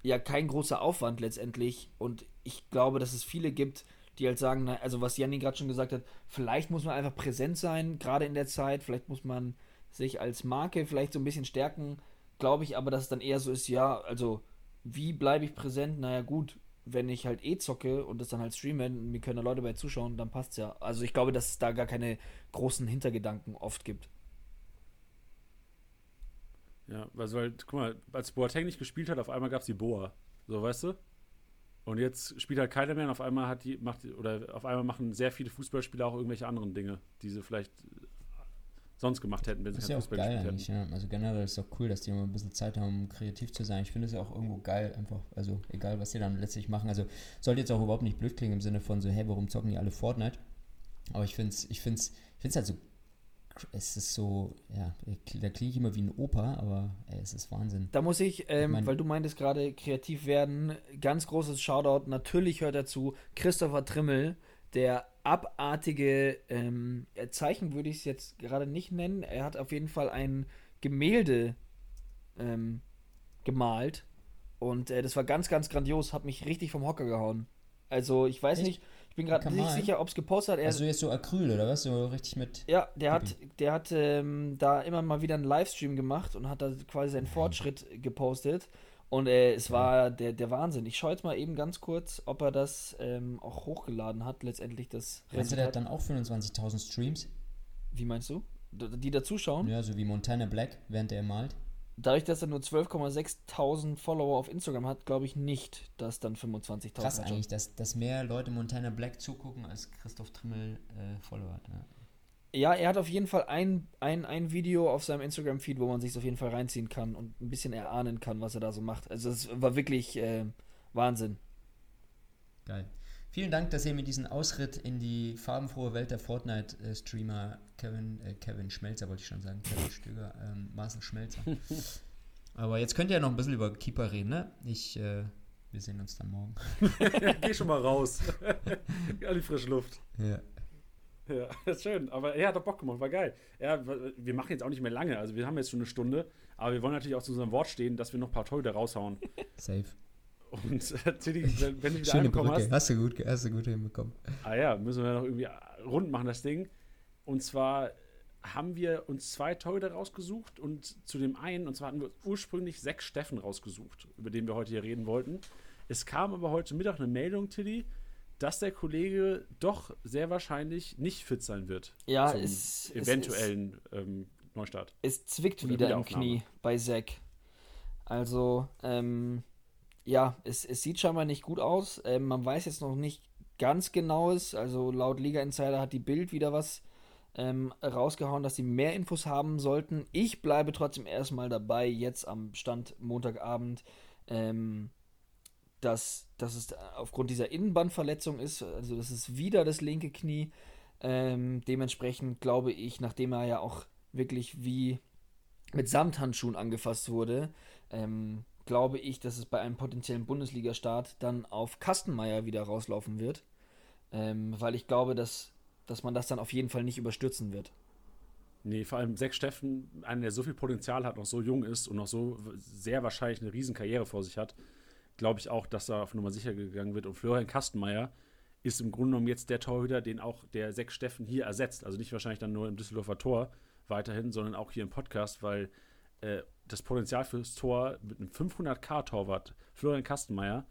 S2: ja kein großer Aufwand letztendlich. Und ich glaube, dass es viele gibt, die halt sagen, na, also was Janni gerade schon gesagt hat, vielleicht muss man einfach präsent sein, gerade in der Zeit, vielleicht muss man sich als Marke vielleicht so ein bisschen stärken, glaube ich aber, dass es dann eher so ist, ja, also wie bleibe ich präsent? Naja gut, wenn ich halt eh zocke und das dann halt streame, mir können da Leute bei zuschauen, dann passt's ja. Also ich glaube, dass es da gar keine großen Hintergedanken oft gibt.
S1: Ja, also halt, guck mal, als Boateng nicht gespielt hat, auf einmal gab es die Boa. So, weißt du? Und jetzt spielt halt keiner mehr und auf einmal hat die, macht, oder auf einmal machen sehr viele Fußballspieler auch irgendwelche anderen Dinge, die sie vielleicht sonst gemacht hätten, wenn sie
S3: kein ja Fußball geil gespielt hätten. Ja. Also generell ist es auch cool, dass die immer ein bisschen Zeit haben, um kreativ zu sein. Ich finde es ja auch irgendwo geil, einfach, also egal, was die dann letztlich machen. Also sollte jetzt auch überhaupt nicht blöd klingen im Sinne von so, hey, warum zocken die alle Fortnite? Aber ich finde es ich find's, ich find's halt so es ist so, ja, da klinge ich immer wie ein Opa, aber ey, es ist Wahnsinn.
S2: Da muss ich, ähm, ich mein, weil du meintest gerade kreativ werden, ganz großes Shoutout, natürlich hört dazu Christopher Trimmel, der abartige ähm, Zeichen würde ich es jetzt gerade nicht nennen. Er hat auf jeden Fall ein Gemälde ähm, gemalt und äh, das war ganz, ganz grandios, hat mich richtig vom Hocker gehauen. Also ich weiß Echt? nicht, ich bin gerade nicht sicher, ob es gepostet hat.
S3: also jetzt so Acryl oder was? So richtig mit.
S2: Ja, der hat, der hat ähm, da immer mal wieder einen Livestream gemacht und hat da quasi seinen Fortschritt gepostet. Und äh, es war der, der Wahnsinn. Ich schaue jetzt mal eben ganz kurz, ob er das ähm, auch hochgeladen hat, letztendlich das
S3: Meinst du, der hat dann auch 25.000 Streams?
S2: Wie meinst du? Die da zuschauen?
S3: Ja, so wie Montana Black, während er malt.
S2: Dadurch, dass er nur 12,6.000 Follower auf Instagram hat, glaube ich nicht, dass dann 25.000
S3: Krass eigentlich, dass, dass mehr Leute Montana Black zugucken, als Christoph Trimmel äh, Follower hat. Ja.
S2: Ja. er hat auf jeden Fall ein, ein, ein Video auf seinem Instagram-Feed, wo man sich auf jeden Fall reinziehen kann und ein bisschen erahnen kann, was er da so macht. Also es war wirklich äh, Wahnsinn.
S3: Geil. Vielen Dank, dass ihr mir diesen Ausritt in die farbenfrohe Welt der Fortnite-Streamer Kevin, äh, Kevin Schmelzer, wollte ich schon sagen, Kevin Stöger, ähm, Marcel Schmelzer, Aber jetzt könnt ihr ja noch ein bisschen über Keeper reden, ne? Ich, äh, wir sehen uns dann morgen.
S1: Geh schon mal raus. An die frische Luft.
S3: Ja.
S1: Ja, das ist schön. Aber er hat doch Bock gemacht, war geil. Ja, wir machen jetzt auch nicht mehr lange. Also wir haben jetzt schon eine Stunde, aber wir wollen natürlich auch zu unserem Wort stehen, dass wir noch ein paar Torhüter raushauen.
S3: Safe.
S1: Und äh, Tilly, wenn, du wieder
S3: Schöne
S1: angekommen
S3: Brücke.
S1: hast.
S3: Hast du gut, hast du gut hinbekommen.
S1: Ah ja, müssen wir noch irgendwie rund machen, das Ding. Und zwar haben wir uns zwei Torhüter rausgesucht und zu dem einen, und zwar hatten wir ursprünglich sechs Steffen rausgesucht, über den wir heute hier reden wollten. Es kam aber heute Mittag eine Meldung, Tilly, dass der Kollege doch sehr wahrscheinlich nicht fit sein wird.
S2: Ja,
S1: zum
S2: es,
S1: eventuellen ähm, Neustart.
S2: Es zwickt
S1: Oder
S2: wieder im. Knie bei Zack. Also, ähm, ja, es, es sieht scheinbar nicht gut aus. Ähm, man weiß jetzt noch nicht ganz genaues. Also laut Liga Insider hat die Bild wieder was ähm, rausgehauen, dass sie mehr Infos haben sollten. Ich bleibe trotzdem erstmal dabei, jetzt am Stand Montagabend, ähm, dass, dass es aufgrund dieser Innenbandverletzung ist. Also das ist wieder das linke Knie. Ähm, dementsprechend glaube ich, nachdem er ja auch wirklich wie mit Samthandschuhen angefasst wurde, ähm, glaube ich, dass es bei einem potenziellen Bundesliga-Start dann auf Kastenmeier wieder rauslaufen wird. Ähm, weil ich glaube, dass, dass man das dann auf jeden Fall nicht überstürzen wird.
S1: Nee, vor allem Zack Steffen, einer, der so viel Potenzial hat, noch so jung ist und noch so sehr wahrscheinlich eine riesen Karriere vor sich hat, glaube ich auch, dass da auf Nummer sicher gegangen wird. Und Florian Kastenmeier ist im Grunde genommen jetzt der Torhüter, den auch der Zack Steffen hier ersetzt. Also nicht wahrscheinlich dann nur im Düsseldorfer Tor weiterhin, sondern auch hier im Podcast, weil äh, das Potenzial fürs Tor mit einem 500k-Torwart, Florian Kastenmeier,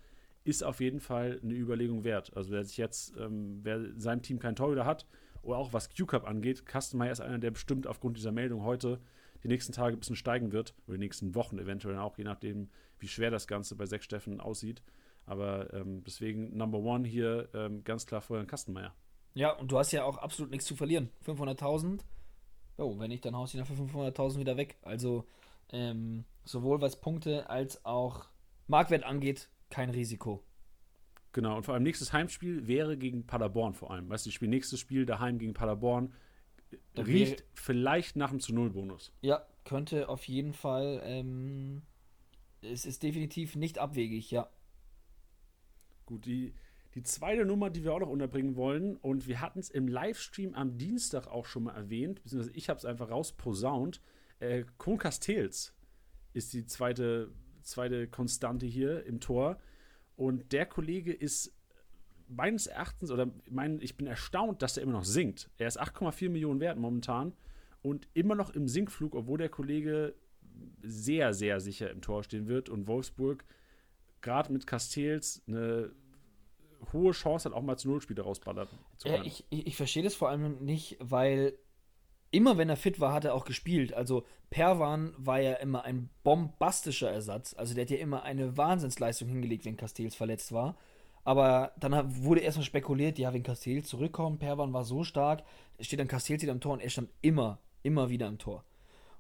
S1: ist auf jeden Fall eine Überlegung wert. Also wer sich jetzt, ähm, wer in seinem Team keinen Torhüter hat, oder auch was Q-Cup angeht, Kastenmeier ist einer, der bestimmt aufgrund dieser Meldung heute die nächsten Tage ein bisschen steigen wird, oder die nächsten Wochen eventuell auch, je nachdem, wie schwer das Ganze bei Sechs Steffen aussieht. Aber ähm, deswegen Number One hier ähm, ganz klar Florian Kastenmeier.
S2: Ja, und du hast ja auch absolut nichts zu verlieren. 500.000. Oh, wenn nicht, dann haust du ihn für 500.000 wieder weg. Also ähm, sowohl was Punkte als auch Marktwert angeht, kein Risiko.
S1: Genau, und vor allem nächstes Heimspiel wäre gegen Paderborn vor allem. Weißt du, die spielen nächstes Spiel daheim gegen Paderborn.
S2: Da
S1: Riecht
S2: wäre-
S1: vielleicht nach dem zu Null Bonus.
S2: Ja, könnte auf jeden Fall. Ähm, es ist definitiv nicht abwegig, ja.
S1: Gut, die, die zweite Nummer, die wir auch noch unterbringen wollen, und wir hatten es im Livestream am Dienstag auch schon mal erwähnt, beziehungsweise ich habe es einfach rausposaunt. Äh, Kohn Castells ist die zweite, zweite Konstante hier im Tor. Und der Kollege ist meines Erachtens, oder mein, ich bin erstaunt, dass er immer noch sinkt. Er ist 8,4 Millionen wert momentan und immer noch im Sinkflug, obwohl der Kollege sehr, sehr sicher im Tor stehen wird und Wolfsburg gerade mit Castells eine hohe Chance hat, auch mal zu Nullspiele rausballern. zu
S2: Äh, ich, ich verstehe das vor allem nicht, weil immer wenn er fit war, hat er auch gespielt. Also Perwan war ja immer ein bombastischer Ersatz. Also der hat ja immer eine Wahnsinnsleistung hingelegt, wenn Castells verletzt war. Aber dann wurde erstmal spekuliert, ja, wenn Castells zurückkommt, Perwan war so stark, steht dann Castells wieder im Tor und er stand immer, immer wieder im Tor.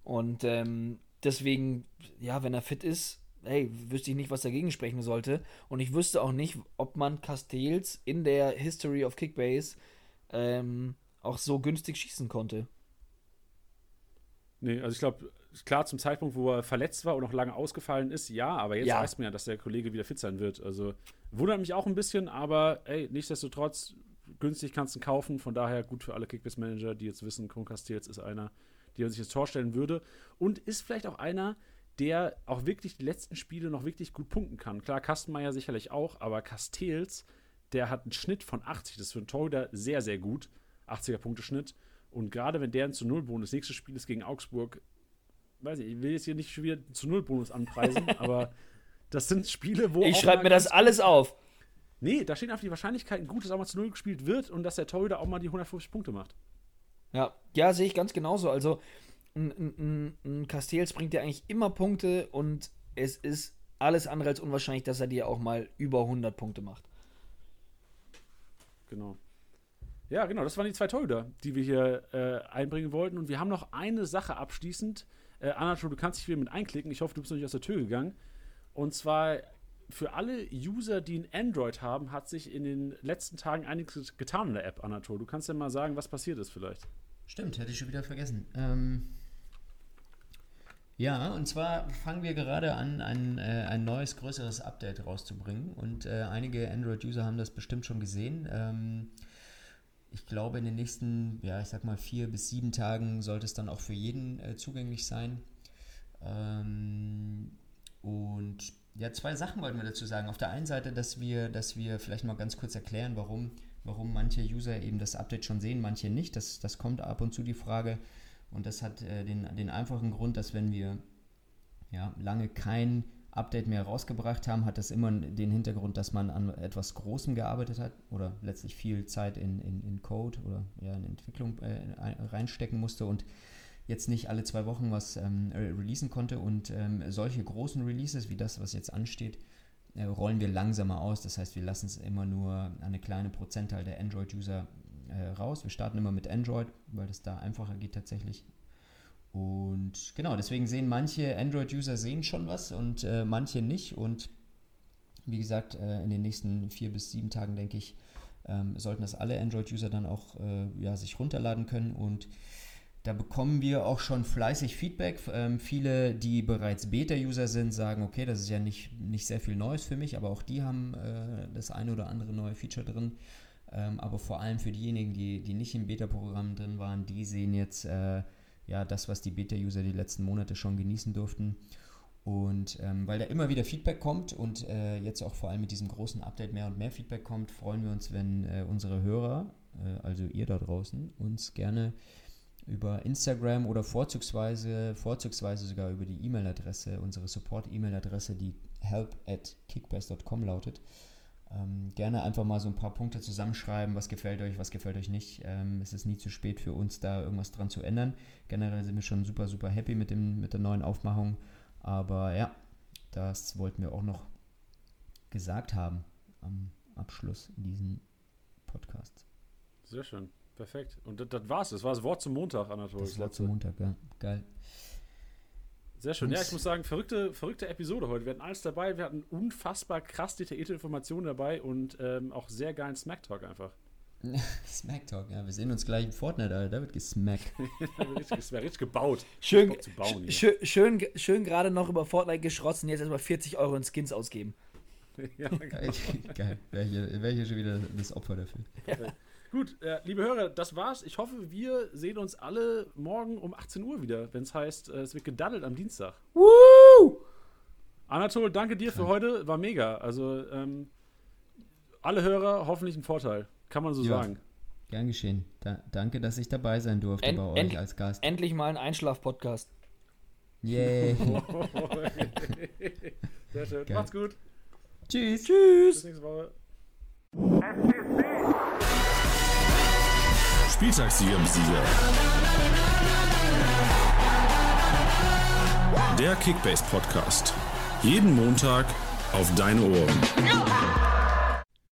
S2: Und ähm, deswegen, ja, wenn er fit ist, hey, wüsste ich nicht, was dagegen sprechen sollte. Und ich wüsste auch nicht, ob man Castells in der History of Kickbase ähm, auch so günstig schießen konnte.
S1: Nee, also ich glaube, klar zum Zeitpunkt, wo er verletzt war und noch lange ausgefallen ist, ja, aber jetzt
S2: Ja.
S1: weiß man ja, dass der Kollege wieder fit sein wird. Also wundert mich auch ein bisschen, aber ey, nichtsdestotrotz, günstig kannst du ihn kaufen. Von daher gut für alle Kickbase-Manager, die jetzt wissen, Kron Castells ist einer, der sich ins Tor stellen würde. Und ist vielleicht auch einer, der auch wirklich die letzten Spiele noch wirklich gut punkten kann. Klar, Kastenmeier sicherlich auch, aber Castells, der hat einen Schnitt von 80. Das ist für einen Torhüter sehr, sehr gut. 80er-Punkte-Schnitt. Und gerade wenn der zu Null Bonus, nächstes Spiel ist gegen Augsburg, weiß ich, ich will jetzt hier nicht schon wieder zu Null Bonus anpreisen, aber das sind Spiele, wo.
S2: Ich schreibe mir das alles auf.
S1: Nee, da stehen einfach die Wahrscheinlichkeiten gut, dass auch mal zu Null gespielt wird und dass der Torhüter auch mal die 150 Punkte macht.
S2: Ja, ja, sehe ich ganz genauso. Also ein, ein, ein- ein Castells bringt dir eigentlich immer Punkte und es ist alles andere als unwahrscheinlich, dass er dir auch mal über 100 Punkte macht.
S1: Genau. Ja, genau, das waren die zwei Torhüter, die wir hier äh, einbringen wollten. Und wir haben noch eine Sache abschließend. Äh, Anatol, du kannst dich wieder mit einklicken. Ich hoffe, du bist noch nicht aus der Tür gegangen. Und zwar für alle User, die ein Android haben, hat sich in den letzten Tagen einiges getan in der App, Anatol. Du kannst ja mal sagen, was passiert ist vielleicht.
S3: Stimmt, hätte ich schon wieder vergessen. Ähm, Ja, und zwar fangen wir gerade an, ein, äh, ein neues, größeres Update rauszubringen. Und äh, einige Android-User haben das bestimmt schon gesehen. Ähm, ich glaube, in den nächsten, ja, ich sag mal, vier bis sieben Tagen sollte es dann auch für jeden äh, zugänglich sein. Ähm, und ja, zwei Sachen wollten wir dazu sagen. Auf der einen Seite, dass wir, dass wir vielleicht mal ganz kurz erklären, warum, warum manche User eben das Update schon sehen, manche nicht. Das, das kommt ab und zu die Frage. Und das hat äh, den, den einfachen Grund, dass wenn wir ja, lange kein Update mehr rausgebracht haben, hat das immer den Hintergrund, dass man an etwas Großem gearbeitet hat oder letztlich viel Zeit in, in, in Code oder ja, in Entwicklung äh, reinstecken musste und jetzt nicht alle zwei Wochen was ähm, releasen konnte. Und ähm, solche großen Releases wie das, was jetzt ansteht, äh, rollen wir langsamer aus. Das heißt, wir lassen es immer nur eine kleine Prozentzahl der Android-User äh, raus. Wir starten immer mit Android, weil das da einfacher geht tatsächlich. Und genau, deswegen sehen manche Android-User sehen schon was und äh, manche nicht. Und wie gesagt, äh, in den nächsten vier bis sieben Tagen, denke ich, ähm, sollten das alle Android-User dann auch äh, ja, sich runterladen können. Und da bekommen wir auch schon fleißig Feedback. Ähm, viele, die bereits Beta-User sind, sagen, okay, das ist ja nicht, nicht sehr viel Neues für mich, aber auch die haben äh, das eine oder andere neue Feature drin. Ähm, aber vor allem für diejenigen, die, die nicht im Beta-Programm drin waren, die sehen jetzt äh, ja das, was die Beta-User die letzten Monate schon genießen durften. Und ähm, weil da immer wieder Feedback kommt und äh, jetzt auch vor allem mit diesem großen Update mehr und mehr Feedback kommt, freuen wir uns, wenn äh, unsere Hörer, äh, also ihr da draußen, uns gerne über Instagram oder vorzugsweise, vorzugsweise sogar über die E-Mail-Adresse, unsere Support-E-Mail-Adresse, die help at kickbase.com lautet, ähm, gerne einfach mal so ein paar Punkte zusammenschreiben, was gefällt euch, was gefällt euch nicht. Ähm, es ist nie zu spät für uns, da irgendwas dran zu ändern. Generell sind wir schon super, super happy mit, dem, mit der neuen Aufmachung. Aber ja, das wollten wir auch noch gesagt haben am Abschluss diesen Podcast.
S1: Sehr schön, perfekt. Und das, das war's. Das war das Wort zum Montag, Anatol.
S3: Das Wort zum Montag, ja. Geil.
S1: Sehr schön. Ja, ich muss sagen, verrückte, verrückte Episode heute. Wir hatten alles dabei. Wir hatten unfassbar krass detaillierte Informationen dabei und ähm, auch sehr geilen Smack-Talk einfach.
S3: Smack-Talk, ja. Wir sehen uns gleich im Fortnite, Alter. Da wird gesmackt.
S1: da wird richtig, richtig gebaut.
S2: Schön, bauen, schön, schön, schön gerade noch über Fortnite geschrotzt und jetzt erstmal 40 Euro in Skins ausgeben.
S3: ja, geil. geil. Wäre hier, wär hier schon wieder das Opfer dafür. Ja.
S1: Gut, äh, liebe Hörer, das war's. Ich hoffe, wir sehen uns alle morgen um 18 Uhr wieder, wenn es heißt, äh, es wird gedaddelt am Dienstag. Woo! Anatol, danke dir für heute. War mega. Also, ähm, alle Hörer hoffentlich ein Vorteil. Kann man so ja. sagen.
S3: Gern geschehen. Da, danke, dass ich dabei sein durfte en, bei euch en, als Gast.
S2: Endlich mal ein Einschlaf-Podcast.
S3: Yay.
S1: Sehr schön. Geil. Macht's gut.
S3: Tschüss. Tschüss. Bis nächste
S4: Woche. Spieltagssieger Sieger. Der Kickbase Podcast. Jeden Montag auf deine Ohren.